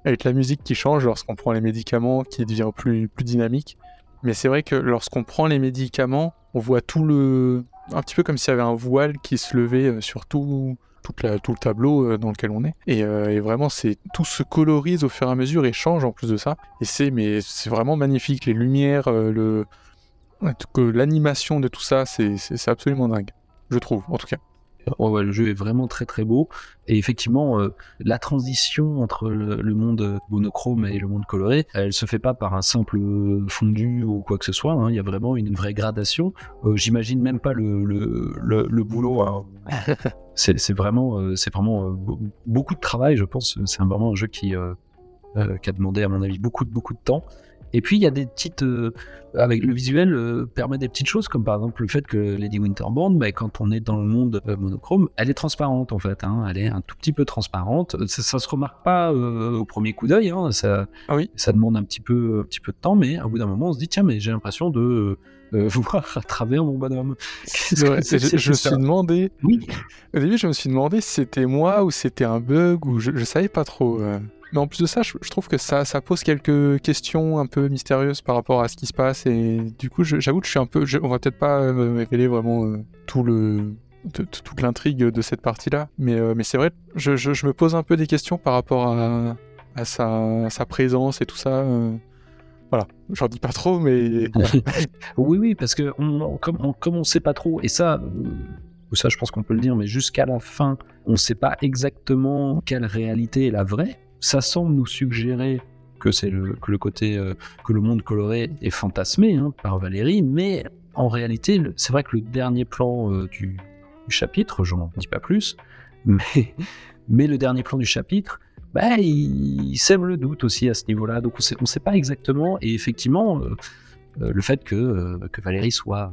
Avec la musique qui change lorsqu'on prend les médicaments, qui devient plus, dynamique. Mais c'est vrai que lorsqu'on prend les médicaments, on voit tout le. un petit peu comme s'il y avait un voile qui se levait euh, sur tout, toute la, tout le tableau euh, dans lequel on est. Et, vraiment, c'est tout se colorise au fur et à mesure et change en plus de ça. Et c'est mais c'est vraiment magnifique. Les lumières, le l'animation de tout ça, c'est absolument dingue je trouve, en tout cas. le jeu est vraiment très très beau. Et effectivement, euh, la transition entre le, monde monochrome et le monde coloré, elle se fait pas par un simple fondu ou quoi que ce soit. Hein. Il y a vraiment une vraie gradation. Euh, j'imagine même pas le, le, boulot. Hein. c'est vraiment, euh, c'est vraiment beaucoup de travail, je pense. C'est vraiment un jeu qui, qui a demandé, à mon avis, beaucoup, beaucoup de temps. Et puis il y a des petites, euh, avec le visuel, euh, permet des petites choses comme par exemple le fait que Lady Winterbourne, bah, quand on est dans le monde euh, monochrome, elle est transparente en fait. Hein, elle est un tout petit peu transparente. Ça, ça se remarque pas au premier coup d'œil. Hein, ça, ah oui. ça demande un petit peu, un petit peu de temps, mais au bout d'un moment, on se dit tiens, mais j'ai l'impression de voir à travers mon bonhomme. je, me suis demandé. Oui. Au début, je me suis demandé si c'était moi ou c'était un bug ou je, je savais pas trop. Mais en plus de ça, je, trouve que ça, pose quelques questions un peu mystérieuses par rapport à ce qui se passe. Et du coup, j'avoue que je suis un peu. on va peut-être pas euh, révéler vraiment euh, tout le, toute l'intrigue de cette partie-là. Mais, euh, c'est vrai, je, je, me pose un peu des questions par rapport à, sa, présence et tout ça. Voilà, j'en dis pas trop, mais. oui, oui, parce que comme, on, comme on sait pas trop, et ça, ça je pense qu'on peut le dire, mais jusqu'à la fin, on sait pas exactement quelle réalité est la vraie ça semble nous suggérer que c'est le, côté euh, que le monde coloré est fantasmé hein, par Valérie, mais en réalité, c'est vrai que le dernier plan euh, du, chapitre, j'en dis pas plus, mais, le dernier plan du chapitre, bah, il, sème le doute aussi à ce niveau-là. Donc on ne sait pas exactement, et effectivement, euh, le fait que, Valérie soit,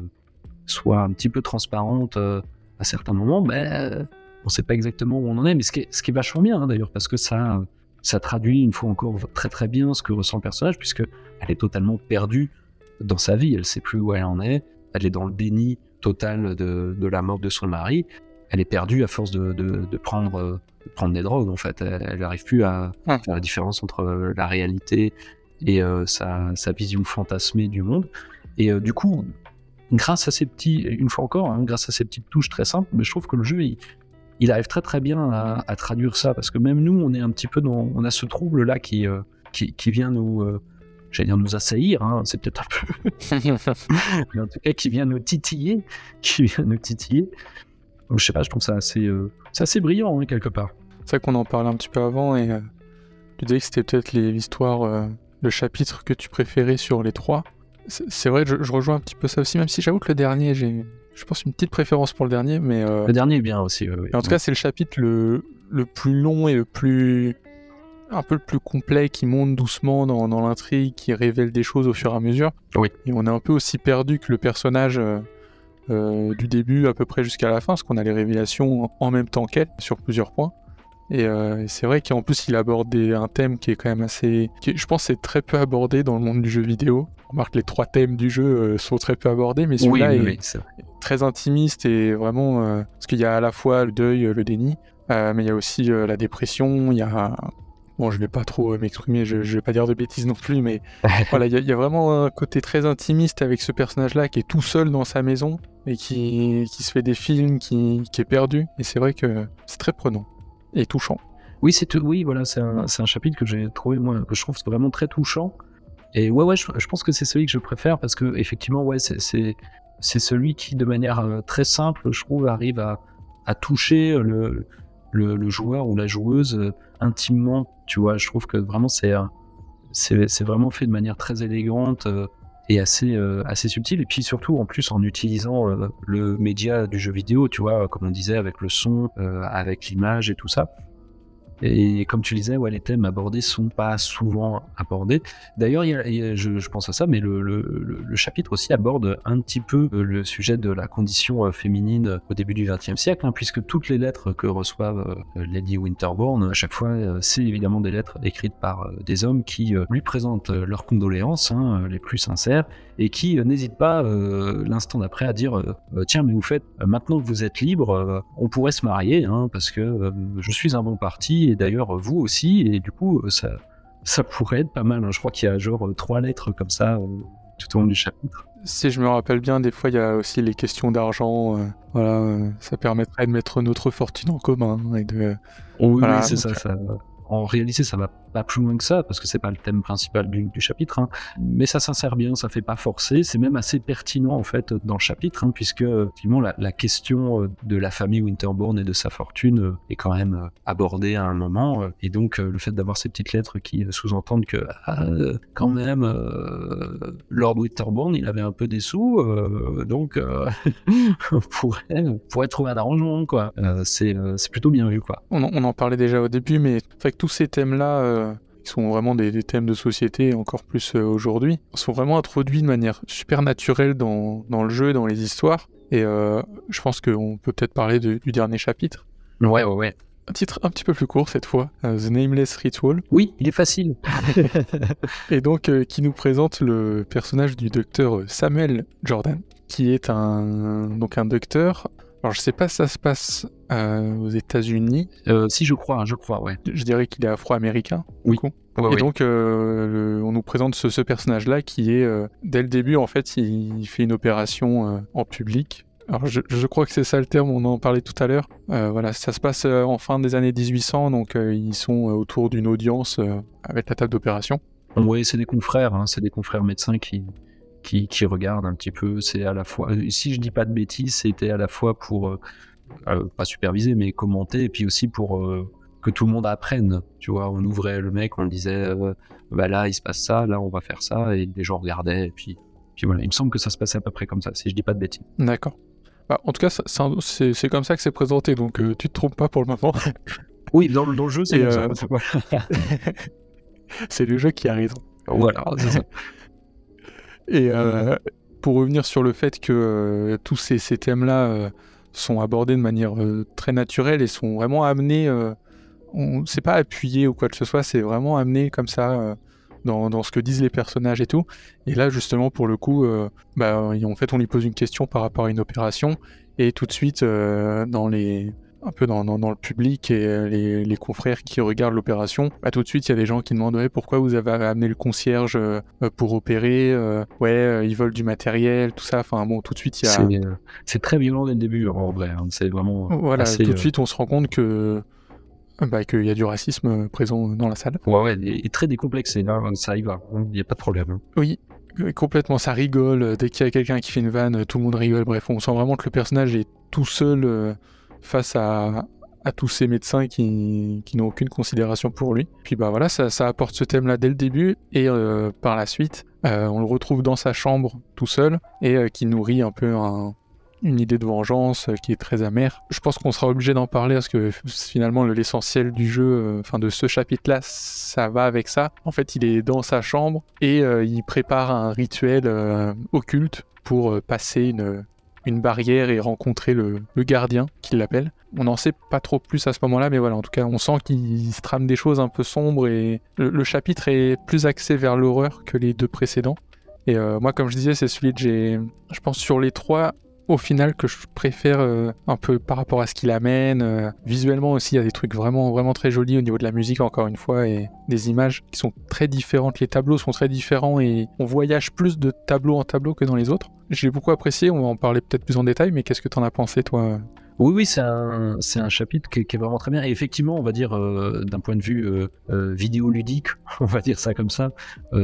soit un petit peu transparente à certains moments, ben, on ne sait pas exactement où on en est, mais ce qui est, ce qui est vachement bien hein, d'ailleurs, parce que ça ça traduit une fois encore très très bien ce que ressent le personnage, puisque elle est totalement perdue dans sa vie, elle sait plus où elle en est, elle est dans le déni total de, de la mort de son mari, elle est perdue à force de, de, prendre, prendre des drogues en fait, elle n'arrive plus à faire la différence entre la réalité et euh, sa, sa, vision fantasmée du monde. Et euh, du coup, grâce à ces petits, une fois encore, hein, grâce à ces petites touches très simples, mais je trouve que le jeu, il, il arrive très très bien à, traduire ça parce que même nous, on est un petit peu dans, on a ce trouble là qui euh, qui, vient nous, euh, j'allais dire nous assaillir, hein, c'est peut-être un peu, mais en tout cas qui vient nous titiller, qui vient nous titiller. je sais pas, je trouve ça assez, euh, c'est assez brillant hein, quelque part. C'est vrai qu'on en parlait un petit peu avant et tu disais que c'était peut-être l'histoire, le chapitre que tu préférais sur les trois. C'est vrai, je, je, rejoins un petit peu ça aussi, même si j'avoue que le dernier, j'ai je pense, une petite préférence pour le dernier, mais... Euh, le dernier est bien aussi, En tout cas, c'est le chapitre le, le plus long et le plus... un peu le plus complet, qui monte doucement dans, dans l'intrigue, qui révèle des choses au fur et à mesure. Oui. Et on est un peu aussi perdu que le personnage... Euh, euh, du début à peu près jusqu'à la fin, parce qu'on a les révélations en même temps qu'elle sur plusieurs points. Et, c'est vrai qu'en plus il aborde un thème qui est quand même assez... Qui, je pense c'est très peu abordé dans le monde du jeu vidéo. On remarque les trois thèmes du jeu sont très peu abordés, mais celui-là est, très intimiste et vraiment parce qu'il y a à la fois le deuil, le déni, mais il y a aussi la dépression, il y a Bon, je vais pas trop m'exprimer, je, je, vais pas dire de bêtises non plus, mais voilà, il y, a vraiment un côté très intimiste avec ce personnage-là qui est tout seul dans sa maison et qui, qui se fait des films, qui, qui est perdu. Et c'est vrai que c'est très prenant et touchant. Oui, c'est oui, voilà, c'est un, un, chapitre que j'ai trouvé moi que je trouve vraiment très touchant. Et ouais, ouais, je, pense que c'est celui que je préfère parce que effectivement, ouais, c'est c'est celui qui, de manière euh, très simple, je trouve, arrive à, toucher le, le, joueur ou la joueuse euh, intimement. Tu vois, je trouve que vraiment c'est c'est vraiment fait de manière très élégante euh, et assez assez subtile. Et puis surtout, en plus, en utilisant le média du jeu vidéo, tu vois, comme on disait, avec le son, avec l'image et tout ça. Et comme tu disais, ouais, les thèmes abordés sont pas souvent abordés. D'ailleurs, je, pense à ça, mais le, chapitre aussi aborde un petit peu euh, le sujet de la condition euh, féminine au début du XXe siècle, hein, puisque toutes les lettres que reçoivent euh, Lady Winterbourne, à chaque fois, c'est évidemment des lettres écrites par des hommes qui lui présentent leurs condoléances, hein, les plus sincères, et qui n'hésitent pas l'instant d'après à dire tiens, mais vous faites maintenant que vous êtes libre, on pourrait se marier, hein, parce que je suis un bon parti et d'ailleurs vous aussi, et du coup, ça, ça pourrait être pas mal. Hein. Je crois qu'il y a genre trois lettres comme ça euh, tout au long du chapitre. Si je me rappelle bien, des fois il y a aussi les questions d'argent. Euh, voilà, euh, ça permettrait de mettre notre fortune en commun et de. oui, c'est ça, ça. En réalité, ça va pas plus loin que ça, parce que c'est pas le thème principal du, chapitre, hein. mais ça s'insère bien, ça fait pas forcer, c'est même assez pertinent en fait dans le chapitre, hein, puisque effectivement la, question euh, de la famille Winterbourne et de sa fortune euh, est quand même euh, abordée à un moment, et donc le fait d'avoir ces petites lettres qui sous-entendent que ah, quand même Lord Winterbourne il avait un peu des sous, donc on, pourrait, pourrait trouver un arrangement quoi. c'est plutôt bien vu quoi. On, on, en parlait déjà au début, mais tous ces thèmes là euh, qui sont vraiment des, thèmes de société, encore plus euh, aujourd'hui, sont vraiment introduits de manière super naturelle dans, dans le jeu, dans les histoires. Et euh, je pense qu'on peut peut-être parler du dernier chapitre. Ouais, ouais, ouais. Un titre un petit peu plus court cette fois, The Nameless Ritual. Oui, il est facile. et donc qui nous présente le personnage du docteur Samuel Jordan, qui est un donc un docteur alors je sais pas si ça se passe euh, aux États-Unis. Euh, si je crois, je crois, ouais. Je dirais qu'il est afro-américain. Oui. et donc euh, on nous présente ce, personnage-là qui est dès le début en fait il, fait une opération en public. Alors je, je crois que c'est ça le terme, on en parlait tout à l'heure. voilà, ça se passe en fin des années 1800, donc ils sont autour d'une audience avec la table d'opération. Oui, c'est des confrères, hein, c'est des confrères médecins qui, qui, qui regarde un petit peu. C'est à la fois, euh, si je dis pas de bêtises, c'était à la fois pour euh, euh, pas superviser, mais commenter, et puis aussi pour que tout le monde apprenne. Tu vois, on ouvrait le mec, on disait, bah là il se passe ça, là on va faire ça, et les gens regardaient, et puis, puis voilà. Il me semble que ça se passait à peu près comme ça, si je dis pas de bêtises. D'accord. Bah, en tout cas, c'est comme ça que c'est présenté, donc tu te trompes pas pour le moment. oui, dans, dans, le jeu, c'est c'est le jeu qui a raison. Voilà, c'est ça. Et euh, pour revenir sur le fait que euh, tous ces, thèmes-là euh, sont abordés de manière très naturelle et sont vraiment amenés, on c'est pas appuyé ou quoi que ce soit, c'est vraiment amené comme ça dans, ce que disent les personnages et tout. Et là, justement, pour le coup, bah, en fait, on lui pose une question par rapport à une opération et tout de suite, dans les un peu dans, dans, le public et euh, les, les confrères qui regardent l'opération, bah, tout de suite il y a des gens qui demandent pourquoi vous avez amené le concierge euh, pour opérer, euh, ouais ils volent du matériel, tout ça, enfin bon tout de suite il y a... C'est très violent dès le début en vrai, hein. c'est vraiment... Voilà, tout de suite on se rend compte que... Bah, qu'il y a du racisme présent dans la salle. Ouais, ouais, et très décomplexé, là, ça y va, il n'y a pas de problème. Hein. Oui, complètement, ça rigole, dès qu'il y a quelqu'un qui fait une vanne, tout le monde rigole, bref, on sent vraiment que le personnage est tout seul face à, tous ces médecins qui, n'ont aucune considération pour lui. Puis bah voilà, ça, apporte ce thème-là dès le début, et euh, par la suite, euh, on le retrouve dans sa chambre tout seul, et euh, qui nourrit un peu une idée de vengeance qui est très amère. Je pense qu'on sera obligé d'en parler parce que finalement l'essentiel du jeu, enfin de ce chapitre-là, ça va avec ça. En fait, il est dans sa chambre et il prépare un rituel occulte pour passer une, une barrière et rencontrer le, gardien, qu'il l'appelle. On n'en sait pas trop plus à ce moment-là, mais voilà, en tout cas, on sent qu'il se trame des choses un peu sombres et le, chapitre est plus axé vers l'horreur que les deux précédents. Et euh, moi, comme je disais, c'est celui que j'ai, je pense, sur les trois, au final que je préfère euh, un peu par rapport à ce qu'il amène. Euh, visuellement aussi, il y a des trucs vraiment, vraiment très jolis au niveau de la musique, encore une fois, et des images qui sont très différentes. Les tableaux sont très différents et on voyage plus de tableau en tableau que dans les autres. J'ai beaucoup apprécié, on va en parler peut-être plus en détail, mais qu'est-ce que tu en as pensé, toi oui, oui, c'est un, c'est un chapitre qui, est vraiment très bien. Et effectivement, on va dire, euh, d'un point de vue euh, euh, vidéoludique, on va dire ça comme ça,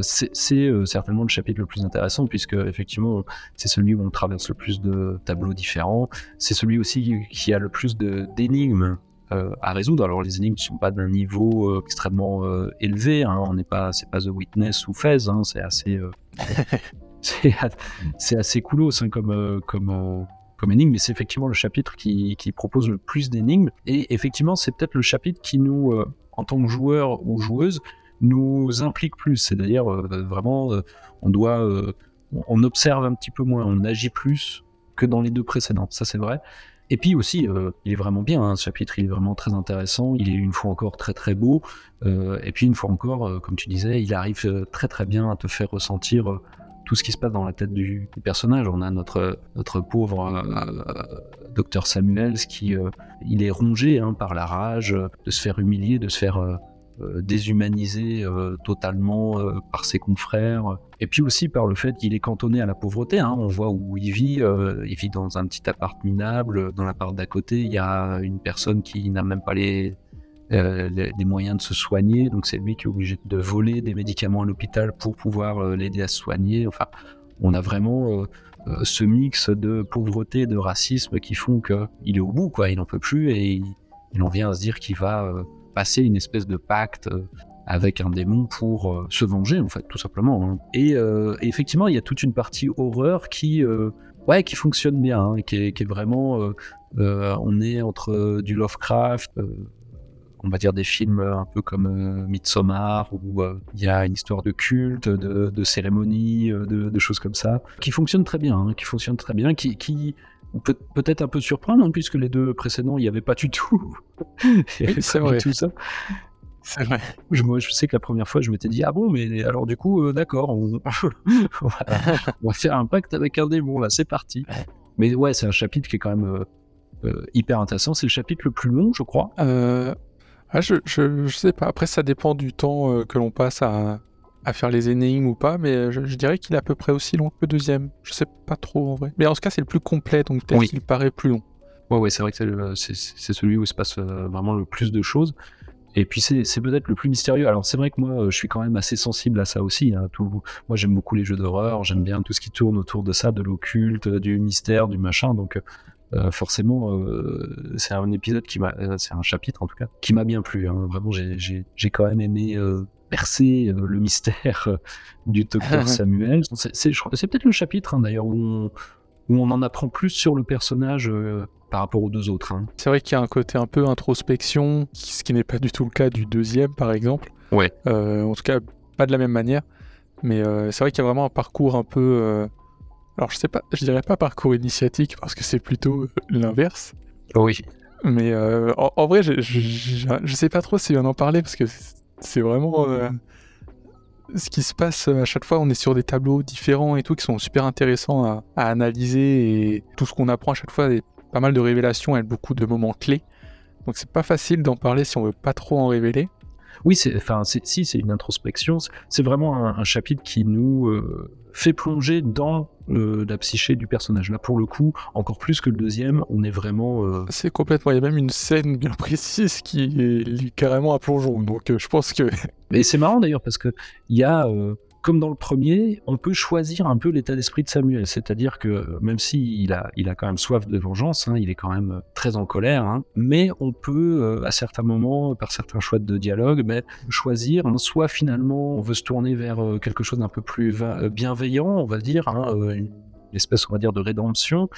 c'est, certainement le chapitre le plus intéressant, puisque effectivement, c'est celui où on traverse le plus de tableaux différents. C'est celui aussi qui a le plus de, d'énigmes à résoudre. Alors les énigmes ne sont pas d'un niveau extrêmement élevé. Hein. On n'est pas, c'est pas The Witness ou Fez. Hein. c'est assez, c'est, assez coolos hein, comme, comme comme énigme, mais c'est effectivement le chapitre qui, propose le plus d'énigmes. Et effectivement, c'est peut-être le chapitre qui nous, euh, en tant que joueur ou joueuse, nous implique plus. C'est-à-dire, euh, vraiment, euh, on doit, on observe un petit peu moins, on agit plus que dans les deux précédents. Ça, c'est vrai. Et puis aussi, il est vraiment bien, hein, ce chapitre, il est vraiment très intéressant, il est une fois encore très très beau, et puis une fois encore, comme tu disais, il arrive très très bien à te faire ressentir tout ce qui se passe dans la tête du, personnage. On a notre, notre pauvre euh, docteur Samuels qui euh, il est rongé hein, par la rage de se faire humilier, de se faire euh, déshumaniser totalement par ses confrères. Et puis aussi par le fait qu'il est cantonné à la pauvreté. Hein. On voit où il vit. il vit dans un petit appart minable. Dans l'appart d'à côté, il y a une personne qui n'a même pas les euh, les, moyens de se soigner. Donc c'est lui qui est obligé de voler des médicaments à l'hôpital pour pouvoir euh, l'aider à se soigner. Enfin, on a vraiment euh, ce mix de pauvreté et de racisme qui font qu'il est au bout, quoi. Il n'en peut plus et il, en vient à se dire qu'il va passer une espèce de pacte avec un démon pour se venger, en fait, tout simplement. Hein. Et, effectivement, il y a toute une partie horreur qui, ouais, qui fonctionne bien, hein, qui, est, qui, est, vraiment, on est entre du Lovecraft, on va dire des films un peu comme euh, Midsommar où euh, il y a une histoire de culte, de, cérémonie, euh, de, choses comme ça, qui fonctionnent très bien, hein, qui fonctionnent très bien, qui, qui peut peut-être un peu surprendre hein, puisque les deux précédents il n'y avait pas du tout. c'est vrai tout ça. Vrai. Je, moi, je sais que la première fois, je m'étais dit, ah bon, mais alors du coup, d'accord, on... va faire un pacte avec un démon, là, c'est parti. Mais ouais, c'est un chapitre qui est quand même hyper intéressant. C'est le chapitre le plus long, je crois. Ah, je, je, sais pas. Après, ça dépend du temps euh, que l'on passe à, à, faire les énigmes ou pas, mais je, dirais qu'il est à peu près aussi long que le deuxième. Je sais pas trop en vrai. Mais en tout cas, c'est le plus complet, donc peut-être qu'il paraît plus long. Ouais, ouais, c'est vrai que c'est celui où il se passe euh, vraiment le plus de choses. Et puis c'est peut-être le plus mystérieux. Alors c'est vrai que moi, je suis quand même assez sensible à ça aussi. Hein. Tout, moi, j'aime beaucoup les jeux d'horreur. J'aime bien tout ce qui tourne autour de ça, de l'occulte, du mystère, du machin. Donc euh, forcément, euh, c'est un épisode qui m'a, euh, c'est un chapitre en tout cas, qui m'a bien plu. Hein. Vraiment, j'ai quand même aimé percer le mystère du docteur Samuel. C'est peut-être le chapitre hein, d'ailleurs où on, où on en apprend plus sur le personnage par rapport aux deux autres. Hein. C'est vrai qu'il y a un côté un peu introspection, ce qui n'est pas du tout le cas du deuxième, par exemple. Ouais. en tout cas, pas de la même manière. Mais c'est vrai qu'il y a vraiment un parcours un peu alors je sais pas, je dirais pas parcours initiatique parce que c'est plutôt euh, l'inverse. Oui. Mais euh, en, vrai, je, je, sais pas trop si on en parlait parce que c'est vraiment euh, ce qui se passe à chaque fois. On est sur des tableaux différents et tout qui sont super intéressants à, analyser et tout ce qu'on apprend à chaque fois, est pas mal de révélations et beaucoup de moments clés. Donc c'est pas facile d'en parler si on veut pas trop en révéler. Oui, c'est, enfin, si, c'est une introspection. C'est vraiment un, chapitre qui nous fait plonger dans euh, la psyché du personnage. Là, pour le coup, encore plus que le deuxième, on est vraiment. Euh, c'est complètement. Il y a même une scène bien précise qui est carrément à plongeon. Donc, euh, je pense que. Mais c'est marrant d'ailleurs parce que il y a comme dans le premier, on peut choisir un peu l'état d'esprit de Samuel. C'est-à-dire que même s'il a, il a quand même soif de vengeance, hein, il est quand même très en colère, hein, mais on peut, euh, à certains moments, par certains choix de dialogue, mais choisir, hein, soit finalement on veut se tourner vers euh, quelque chose d'un peu plus euh, bienveillant, on va dire, une espèce, on va dire, de rédemption,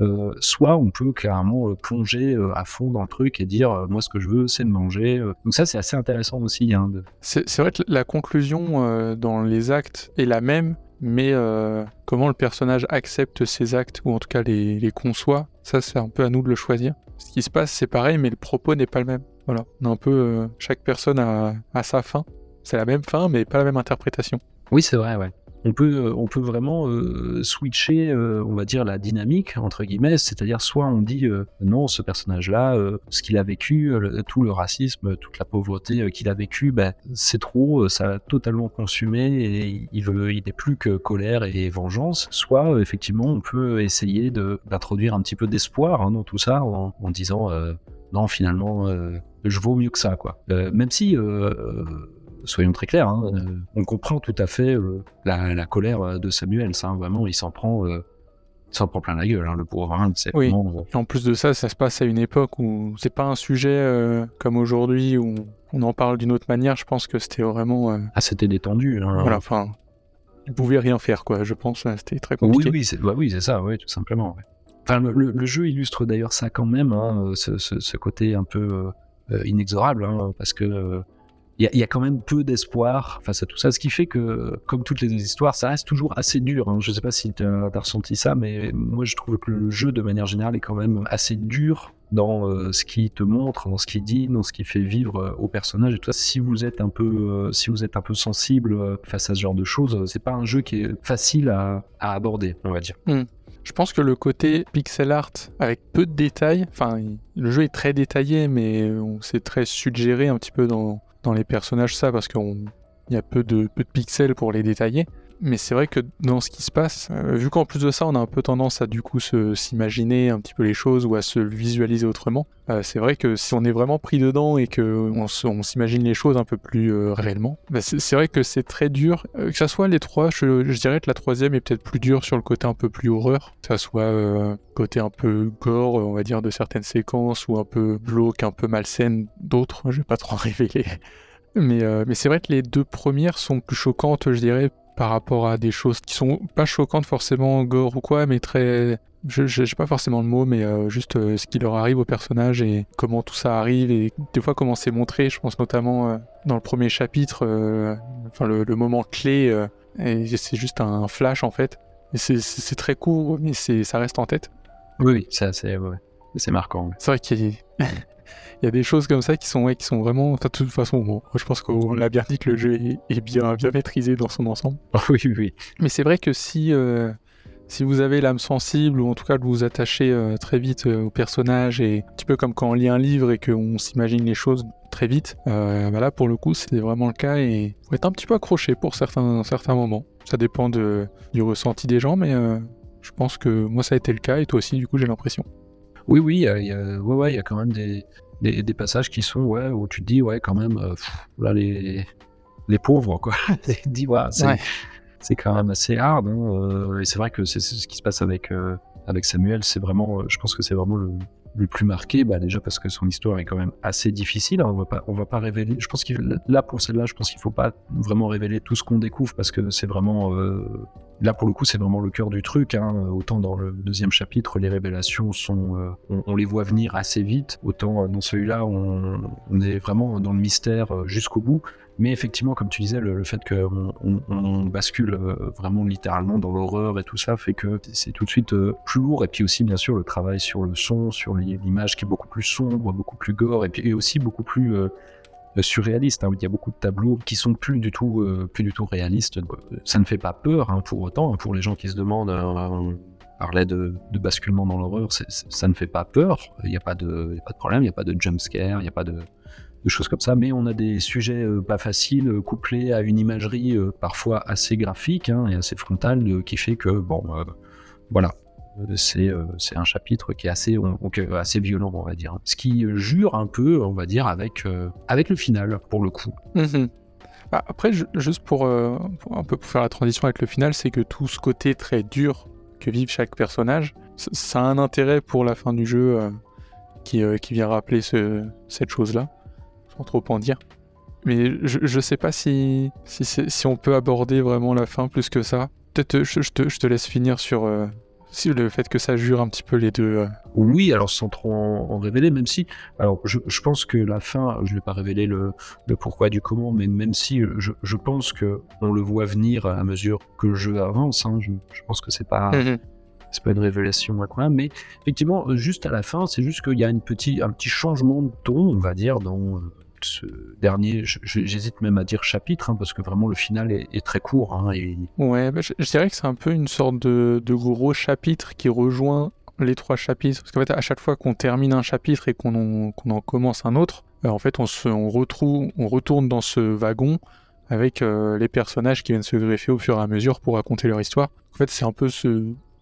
euh, soit on peut carrément euh, plonger euh, à fond dans le truc et dire moi ce que je veux c'est de manger. Donc ça c'est assez intéressant aussi. Hein, c'est vrai que la conclusion dans les actes est la même, mais comment le personnage accepte ses actes ou en tout cas les, les conçoit, ça c'est un peu à nous de le choisir. Ce qui se passe c'est pareil mais le propos n'est pas le même. Voilà, on a un peu chaque personne a, a sa fin. C'est la même fin mais pas la même interprétation. Oui c'est vrai ouais. On peut, on peut vraiment switcher, on va dire, la dynamique, entre guillemets, c'est-à-dire soit on dit non, ce personnage-là, ce qu'il a vécu, tout le racisme, toute la pauvreté qu'il a vécu, ben, c'est trop, ça a totalement consumé et il veut, il n'est plus que colère et vengeance. Soit effectivement, on peut essayer d'introduire un petit peu d'espoir hein, dans tout ça en, disant non, finalement, je vaux mieux que ça, quoi. même si soyons très clairs, hein, euh, on comprend tout à fait euh, la, colère de Samuel. Ça, vraiment, il s'en prend, euh, prend plein la gueule, hein, le pauvre. Hein, oui. en plus de ça, ça se passe à une époque où c'est pas un sujet comme aujourd'hui où on en parle d'une autre manière. Je pense que c'était vraiment. Ah, c'était détendu. Voilà, enfin, il pouvait rien faire, quoi. Je pense, c'était très compliqué. Oui, oui, c'est bah oui, ça, oui, tout simplement. Enfin, le, jeu illustre d'ailleurs ça quand même, ce, ce, côté un peu inexorable, parce que il y, a quand même peu d'espoir face à tout ça, ce qui fait que, comme toutes les histoires, ça reste toujours assez dur. Hein. Je sais pas si tu as, ressenti ça, mais moi je trouve que le jeu, de manière générale, est quand même assez dur dans euh, ce qu'il te montre, dans ce qu'il dit, dans ce qu'il fait vivre euh, au personnage. Et tout si vous êtes un peu, euh, si vous êtes un peu sensible face à ce genre de choses, c'est pas un jeu qui est facile à, aborder, on va dire. Hmm. Je pense que le côté pixel art avec peu de détails, enfin, le jeu est très détaillé, mais c'est très suggéré un petit peu dans, dans les personnages ça parce qu'il y a peu de, peu de pixels pour les détailler. Mais c'est vrai que dans ce qui se passe, euh, vu qu'en plus de ça, on a un peu tendance à du coup s'imaginer un petit peu les choses ou à se visualiser autrement, euh, c'est vrai que si on est vraiment pris dedans et qu'on on, s'imagine les choses un peu plus euh, réellement, bah, c'est vrai que c'est très dur. que ça soit les trois, je, je, dirais que la troisième est peut-être plus dure sur le côté un peu plus horreur, que ça soit côté un peu gore, on va dire, de certaines séquences ou un peu glauque, un peu malsaine d'autres. Je vais pas trop en révéler. Mais, mais c'est vrai que les deux premières sont plus choquantes, je dirais, par rapport à des choses qui sont pas choquantes forcément gore ou quoi, mais très je n'ai pas forcément le mot, mais euh, juste euh, ce qui leur arrive aux personnages et comment tout ça arrive et des fois comment c'est montré. Je pense notamment euh, dans le premier chapitre, enfin le, moment clé, et c'est juste un flash en fait. C'est très court, mais ça reste en tête. Oui, oui, c'est ouais. c'est marquant. C'est vrai qu'il y a il y a des choses comme ça qui sont, ouais, qui sont vraiment. de toute façon, bon, je pense qu'on l'a bien dit que le jeu est, bien, bien maîtrisé dans son ensemble. oui, oui. Mais c'est vrai que si, euh, si vous avez l'âme sensible, ou en tout cas que vous vous attachez euh, très vite euh, au personnage, et un petit peu comme quand on lit un livre et qu'on s'imagine les choses très vite, bah là pour le coup c'est vraiment le cas et faut être un petit peu accroché pour certains, certains moments. Ça dépend de, du ressenti des gens, mais je pense que moi ça a été le cas et toi aussi du coup j'ai l'impression. Oui, oui, il y, a, ouais, ouais, y a quand même des, des, passages qui sont, ouais, où tu te dis, ouais, quand même, euh, là, les, les pauvres, quoi. dis, c'est quand même assez hard. Hein, euh, et c'est vrai que c'est ce qui se passe avec, euh, avec Samuel, c'est vraiment, je pense que c'est vraiment le, le plus marqué, bah déjà parce que son histoire est quand même assez difficile. Hein, on va va pas révéler. Je pense que là pour celle-là, je pense qu'il faut pas vraiment révéler tout ce qu'on découvre parce que c'est vraiment là pour le coup c'est vraiment le cœur du truc. Hein. Autant dans le deuxième chapitre, les révélations sont, on, les voit venir assez vite. Autant dans celui-là, on, est vraiment dans le mystère jusqu'au bout. Mais effectivement, comme tu disais, le, fait qu'on on, bascule euh, vraiment littéralement dans l'horreur et tout ça fait que c'est tout de suite euh, plus lourd. Et puis aussi, bien sûr, le travail sur le son, sur l'image qui est beaucoup plus sombre, beaucoup plus gore, et puis aussi beaucoup plus euh, surréaliste. Hein. Il y a beaucoup de tableaux qui sont plus du tout, plus du tout réalistes. Ça ne fait pas peur hein, pour autant. Hein, pour les gens qui se demandent, on parlait de, basculement dans l'horreur, ça ne fait pas peur. Il n'y a, pas de, a pas de problème, il n'y a pas de jump scare, il n'y a pas de de choses comme ça, mais on a des sujets euh, pas faciles euh, couplés à une imagerie euh, parfois assez graphique hein, et assez frontale qui fait que, bon, voilà, c'est un chapitre qui est assez, assez violent, on va dire. Ce qui jure un peu, on va dire, avec, avec le final, pour le coup. Mhm. Bah, après, juste pour, un peu pour faire la transition avec le final, c'est que tout ce côté très dur que vivent chaque personnage, ça a un intérêt pour la fin du jeu qui, qui, vient rappeler ce, cette chose-là trop en dire. Mais je, je sais pas si, si, si, on peut aborder vraiment la fin plus que ça. Peut-être euh, je, te, je, te, laisse finir sur euh, le fait que ça jure un petit peu les deux. Euh. Oui, alors sans trop en, révéler, même si. Alors je, je, pense que la fin, je vais pas révéler le, le, pourquoi du comment, mais même si je, je pense que on le voit venir à mesure que le jeu avance, hein, je, pense que c'est pas. Mmh c'est pas une révélation incroyable, mais effectivement, juste à la fin, c'est juste qu'il y a une petit, un petit changement de ton, on va dire, dans, ce dernier, j'hésite même à dire chapitre, hein, parce que vraiment le final est, très court. Hein. Ouais, bah, je, dirais que c'est un peu une sorte de, gros chapitre qui rejoint les trois chapitres. Parce qu'en fait, à chaque fois qu'on termine un chapitre et qu'on en, commence un autre, euh, en fait, on, retrouve, on retourne dans ce wagon avec euh, les personnages qui viennent se greffer au fur et à mesure pour raconter leur histoire. En fait, c'est un peu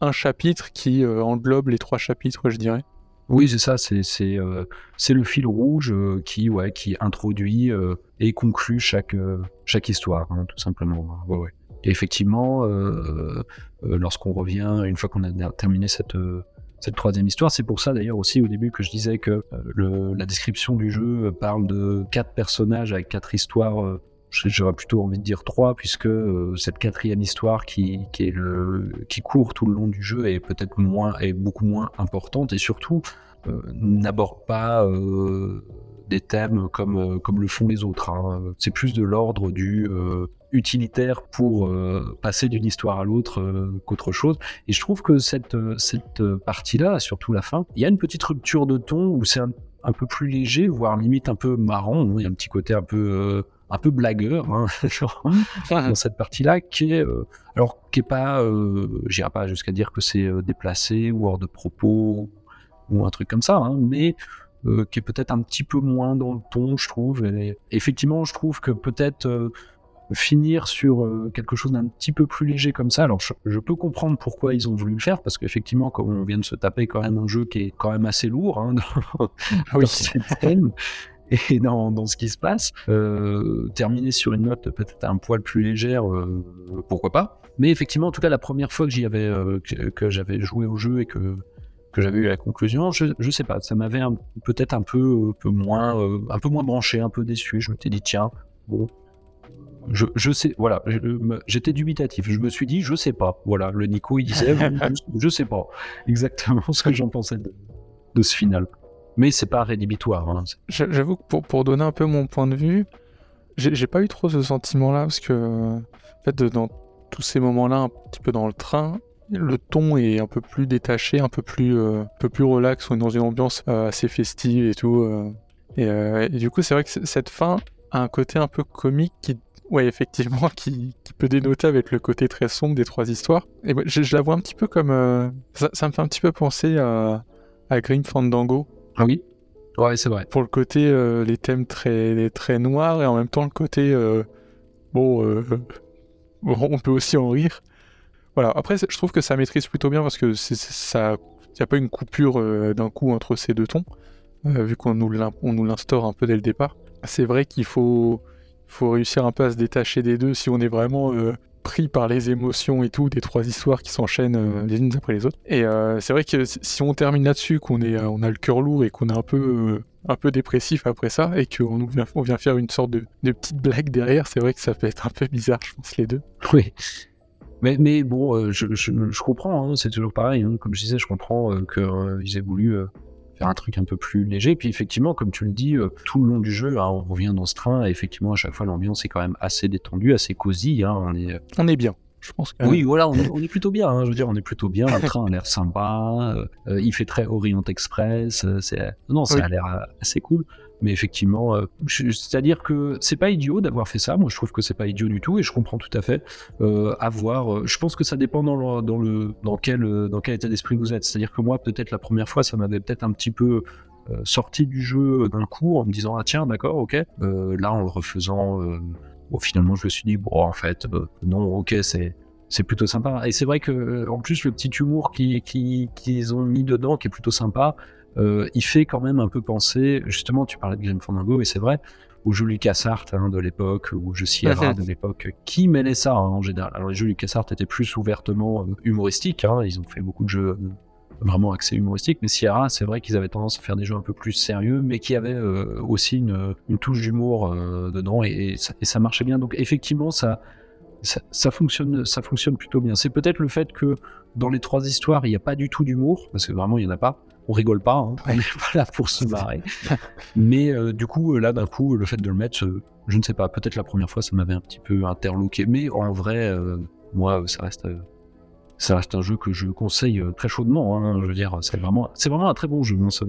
un chapitre qui euh, englobe les trois chapitres, je dirais. Oui, c'est ça, c'est c'est euh, le fil rouge euh, qui ouais qui introduit euh, et conclut chaque chaque histoire, hein, tout simplement. Ouais, ouais. Et effectivement, lorsqu'on revient, une fois qu'on a terminé cette cette troisième histoire, c'est pour ça d'ailleurs aussi au début que je disais que le, la description du jeu parle de quatre personnages avec quatre histoires j'aurais plutôt envie de dire trois, puisque euh, cette quatrième histoire qui, qui, est le, qui court tout le long du jeu est peut-être moins, est beaucoup moins importante et surtout euh, n'aborde pas euh, des thèmes comme, comme le font les autres. Hein. C'est plus de l'ordre du utilitaire pour passer d'une histoire à l'autre qu'autre chose. Et je trouve que cette, cette partie-là, surtout la fin, il y a une petite rupture de ton où c'est un, peu plus léger, voire limite un peu marrant. Il y a un petit côté un peu un peu blagueur hein, dans cette partie-là, qui est euh, alors qui est pas, euh, j'irai pas jusqu'à dire que c'est euh, déplacé ou hors de propos ou un truc comme ça, hein, mais euh, qui est peut-être un petit peu moins dans le ton, je trouve. Et, effectivement, je trouve que peut-être finir sur quelque chose d'un petit peu plus léger comme ça. Alors, je, peux comprendre pourquoi ils ont voulu le faire, parce qu'effectivement, comme on vient de se taper quand même un jeu qui est quand même assez lourd hein, dans, ah oui. et dans, dans, ce qui se passe. Euh, terminer sur une note peut-être un poil plus légère, euh, pourquoi pas. Mais effectivement, en tout cas, la première fois que j'y avais, euh, que, j'avais joué au jeu et que que j'avais eu la conclusion, je, je sais pas, ça m'avait peut-être un peu, moins, un peu moins branché, un peu déçu. Je m'étais dit tiens, bon, je, je, sais, voilà, j'étais dubitatif. Je me suis dit, je sais pas. Voilà, le Nico, il disait, je, sais pas exactement ce que j'en pensais de, de, ce final mais c'est pas rédhibitoire. Hein. J'avoue que pour, pour, donner un peu mon point de vue, j'ai pas eu trop ce sentiment-là parce que, en fait, dans tous ces moments-là, un petit peu dans le train, le ton est un peu plus détaché, un peu plus, euh, un peu plus relax, on est dans une ambiance euh, assez festive et tout. Euh. Et, du coup, c'est vrai que cette fin a un côté un peu comique qui, ouais, effectivement, qui, qui, peut dénoter avec le côté très sombre des trois histoires. Et je, la vois un petit peu comme, ça, me fait un petit peu penser à, à Green Fandango, ah oui? Ouais, c'est vrai. Pour le côté, euh, les thèmes très, très noirs et en même temps le côté, euh, bon, euh, on peut aussi en rire. Voilà, après, je trouve que ça maîtrise plutôt bien parce que ça, il n'y a pas une coupure d'un coup entre ces deux tons, vu qu'on nous l'instaure un peu dès le départ. C'est vrai qu'il faut, faut réussir un peu à se détacher des deux si on est vraiment pris par les émotions et tout des trois histoires qui s'enchaînent euh, les unes après les autres. Et euh, c'est vrai que si on termine là-dessus, qu'on est, euh, on a le cœur lourd et qu'on est un peu, un peu dépressif après ça, et qu'on vient, on vient faire une sorte de, de petite blague derrière, c'est vrai que ça peut être un peu bizarre, je pense, les deux. Oui. Mais, mais bon, je, je, comprends, hein, c'est toujours pareil. Hein. comme je disais, je comprends qu'ils aient voulu faire un truc un peu plus léger. Et puis effectivement, comme tu le dis, euh, tout le long du jeu, hein, on revient dans ce train, et effectivement, à chaque fois, l'ambiance est quand même assez détendue, assez cosy. Hein, on, est... Euh, on est bien. Je pense que... Oui, voilà, on est, plutôt bien. Hein, je veux dire, on est plutôt bien. Le train a l'air sympa. Euh, il fait très Orient Express. c'est non, ça a l'air assez cool. Mais effectivement, euh, c'est-à-dire que c'est pas idiot d'avoir fait ça. Moi, je trouve que c'est pas idiot du tout et je comprends tout à fait. Euh, avoir, euh, je pense que ça dépend dans le, dans le dans quel dans quel état d'esprit vous êtes. C'est-à-dire que moi, peut-être la première fois, ça m'avait peut-être un petit peu euh, sorti du jeu d'un coup en me disant ah tiens d'accord ok. là, en le refaisant, bon, finalement, je me suis dit bon en fait non ok c'est c'est plutôt sympa. Et c'est vrai que en plus le petit humour qu'ils qui, qu'ils ont mis dedans, qui est plutôt sympa, euh, il fait quand même un peu penser, justement, tu parlais de Grim Fandango, et c'est vrai, au jeu LucasArts hein, de l'époque, ou jeu Sierra de l'époque, qui mêlait ça hein, en général. Alors les jeux LucasArts étaient plus ouvertement euh, humoristiques, hein, ils ont fait beaucoup de jeux euh, vraiment axés humoristiques, mais Sierra, c'est vrai qu'ils avaient tendance à faire des jeux un peu plus sérieux, mais qui avaient aussi une, touche d'humour dedans, et, ça, marchait bien. Donc effectivement, ça, ça, fonctionne, ça fonctionne plutôt bien. C'est peut-être le fait que dans les trois histoires, il n'y a pas du tout d'humour, parce que vraiment, il n'y en a pas on rigole pas, hein. on est pas là pour se marrer. Mais euh, du coup, là, d'un coup, le fait de le mettre, euh, je ne sais pas, peut-être la première fois, ça m'avait un petit peu interloqué. Mais en vrai, euh, moi, ça reste, ça reste un jeu que je conseille très chaudement. Hein. je veux dire, c'est vraiment, c'est vraiment un très bon jeu. Hein, ce,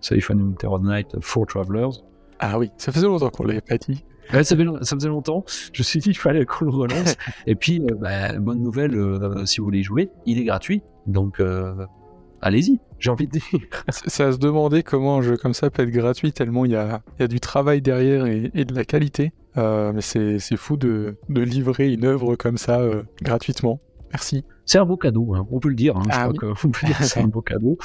Safe Night for Travelers. Ah oui, ça faisait longtemps qu'on l'avait pas dit. ça, faisait, longtemps. Je me suis dit qu'il fallait qu'on le relance. Et puis, bah, bonne nouvelle, si vous voulez jouer, il est gratuit. Donc, allez-y, j'ai envie de dire. C'est à se demander comment un jeu comme ça peut être gratuit, tellement il y a, du travail derrière et, de la qualité. Euh, mais c'est fou de, livrer une œuvre comme ça euh, gratuitement. Merci. C'est un beau cadeau, hein. on peut le dire. Hein. je ah crois qu'on peut dire c'est un beau cadeau.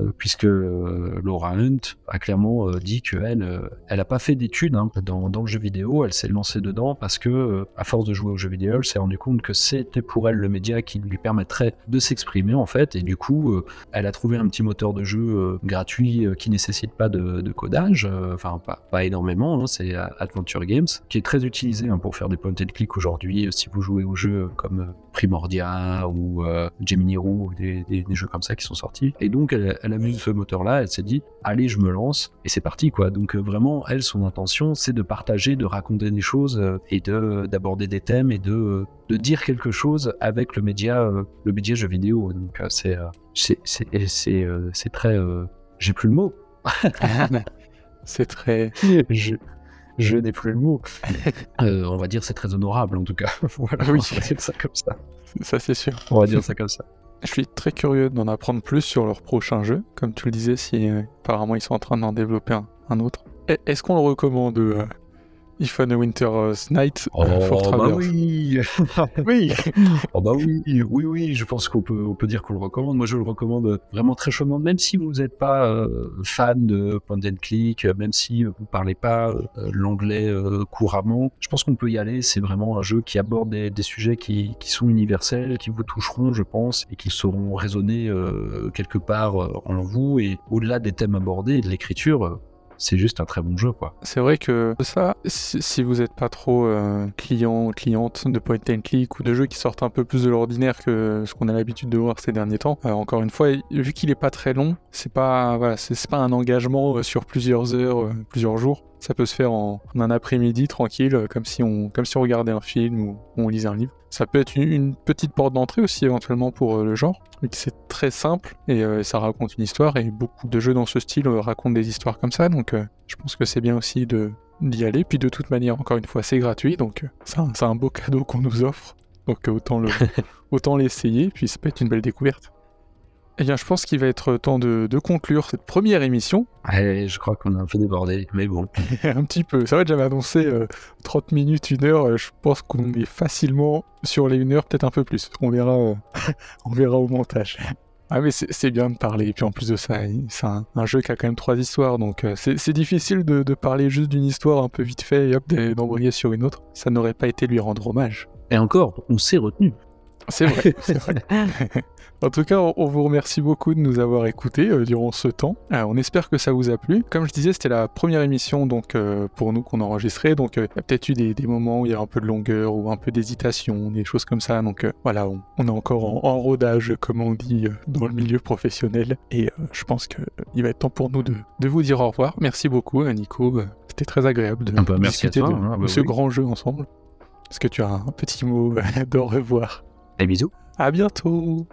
Euh, puisque euh, Laura Hunt a clairement euh, dit qu'elle elle n'a pas fait d'études hein, dans, le jeu vidéo, elle s'est lancée dedans parce que, à force de jouer au jeu vidéo, elle s'est rendue compte que c'était pour elle le média qui lui permettrait de s'exprimer en fait, et du coup, elle a trouvé un petit moteur de jeu gratuit qui nécessite pas de, codage, enfin pas, énormément, hein, c'est Adventure Games, qui est très utilisé hein, pour faire des point and click aujourd'hui, si vous jouez aux jeux comme Primordia ou Gemini Roo, ou des, jeux comme ça qui sont sortis, et donc elle elle a vu ce moteur-là, elle s'est dit, allez, je me lance, et c'est parti, quoi. Donc euh, vraiment, elle, son intention, c'est de partager, de raconter des choses, euh, et de d'aborder des thèmes, et de, de dire quelque chose avec le média, euh, le média jeu vidéo. Donc c'est c'est très... J'ai plus le mot. c'est très... Je, je n'ai plus le mot. on va dire c'est très honorable en tout cas. voilà, oui, on va dire ça comme ça. Ça c'est sûr. On va dire ça comme ça. Je suis très curieux d'en apprendre plus sur leur prochain jeu. Comme tu le disais, si euh, apparemment ils sont en train d'en développer un, autre. Est-ce qu'on le recommande euh, If on a Winter's Night oh, bah oui Oui Oh bah oui, oui, oui, je pense qu'on peut, on peut dire qu'on le recommande. Moi, je le recommande vraiment très chaudement, même si vous n'êtes pas euh, fan de point and click, même si vous parlez pas euh, l'anglais euh, couramment. Je pense qu'on peut y aller. C'est vraiment un jeu qui aborde des, des sujets qui, qui, sont universels, qui vous toucheront, je pense, et qui sauront résonner quelque part en vous. Et au-delà des thèmes abordés et de l'écriture, c'est juste un très bon jeu, quoi. C'est vrai que ça, si, vous n'êtes pas trop euh, client ou cliente de point and click ou de jeux qui sortent un peu plus de l'ordinaire que ce qu'on a l'habitude de voir ces derniers temps, euh, encore une fois, vu qu'il est pas très long, c'est pas c'est pas un engagement euh, sur plusieurs heures, plusieurs jours. Ça peut se faire en, un après-midi tranquille, comme si on comme si on regardait un film ou on lisait un livre. Ça peut être une, petite porte d'entrée aussi éventuellement pour euh, le genre, mais c'est très simple euh, et ça raconte une histoire et beaucoup de jeux dans ce style euh, racontent des histoires comme ça, donc je pense que c'est bien aussi de d'y aller. Puis de toute manière, encore une fois, c'est gratuit, donc c'est un, beau cadeau qu'on nous offre, donc autant le autant l'essayer, puis ça peut être une belle découverte. Eh bien, je pense qu'il va être temps de, conclure cette première émission. je crois qu'on a un peu débordé, mais bon. un petit peu. Vrai que j'avais annoncé 30 euh, minutes, 1 heure. Je pense qu'on est facilement sur les 1 heure, peut-être un peu plus. On verra, euh, on verra au montage. Ah mais c'est bien de parler, et puis en plus de ça, c'est un, jeu qui a quand même trois histoires, donc euh, c'est difficile de, de, parler juste d'une histoire un peu vite fait et hop, d'embrayer sur une autre. Ça n'aurait pas été lui rendre hommage. Et encore, on s'est retenu. C'est vrai, c'est vrai. en tout cas, on vous remercie beaucoup de nous avoir écoutés euh, durant ce temps. Euh, on espère que ça vous a plu. Comme je disais, c'était la première émission donc euh, pour nous qu'on enregistrait. Donc il y a peut-être eu des, moments où il y a un peu de longueur ou un peu d'hésitation, des choses comme ça. Donc voilà, on, est encore en, rodage, comme on dit dans le milieu professionnel. Et je pense qu'il va être temps pour nous de, vous dire au revoir. Merci beaucoup, Nico. C'était très agréable de ah bah, discuter de, hein. bah ce grand jeu ensemble. Est-ce que tu as un petit mot de revoir? Des bisous. À bientôt.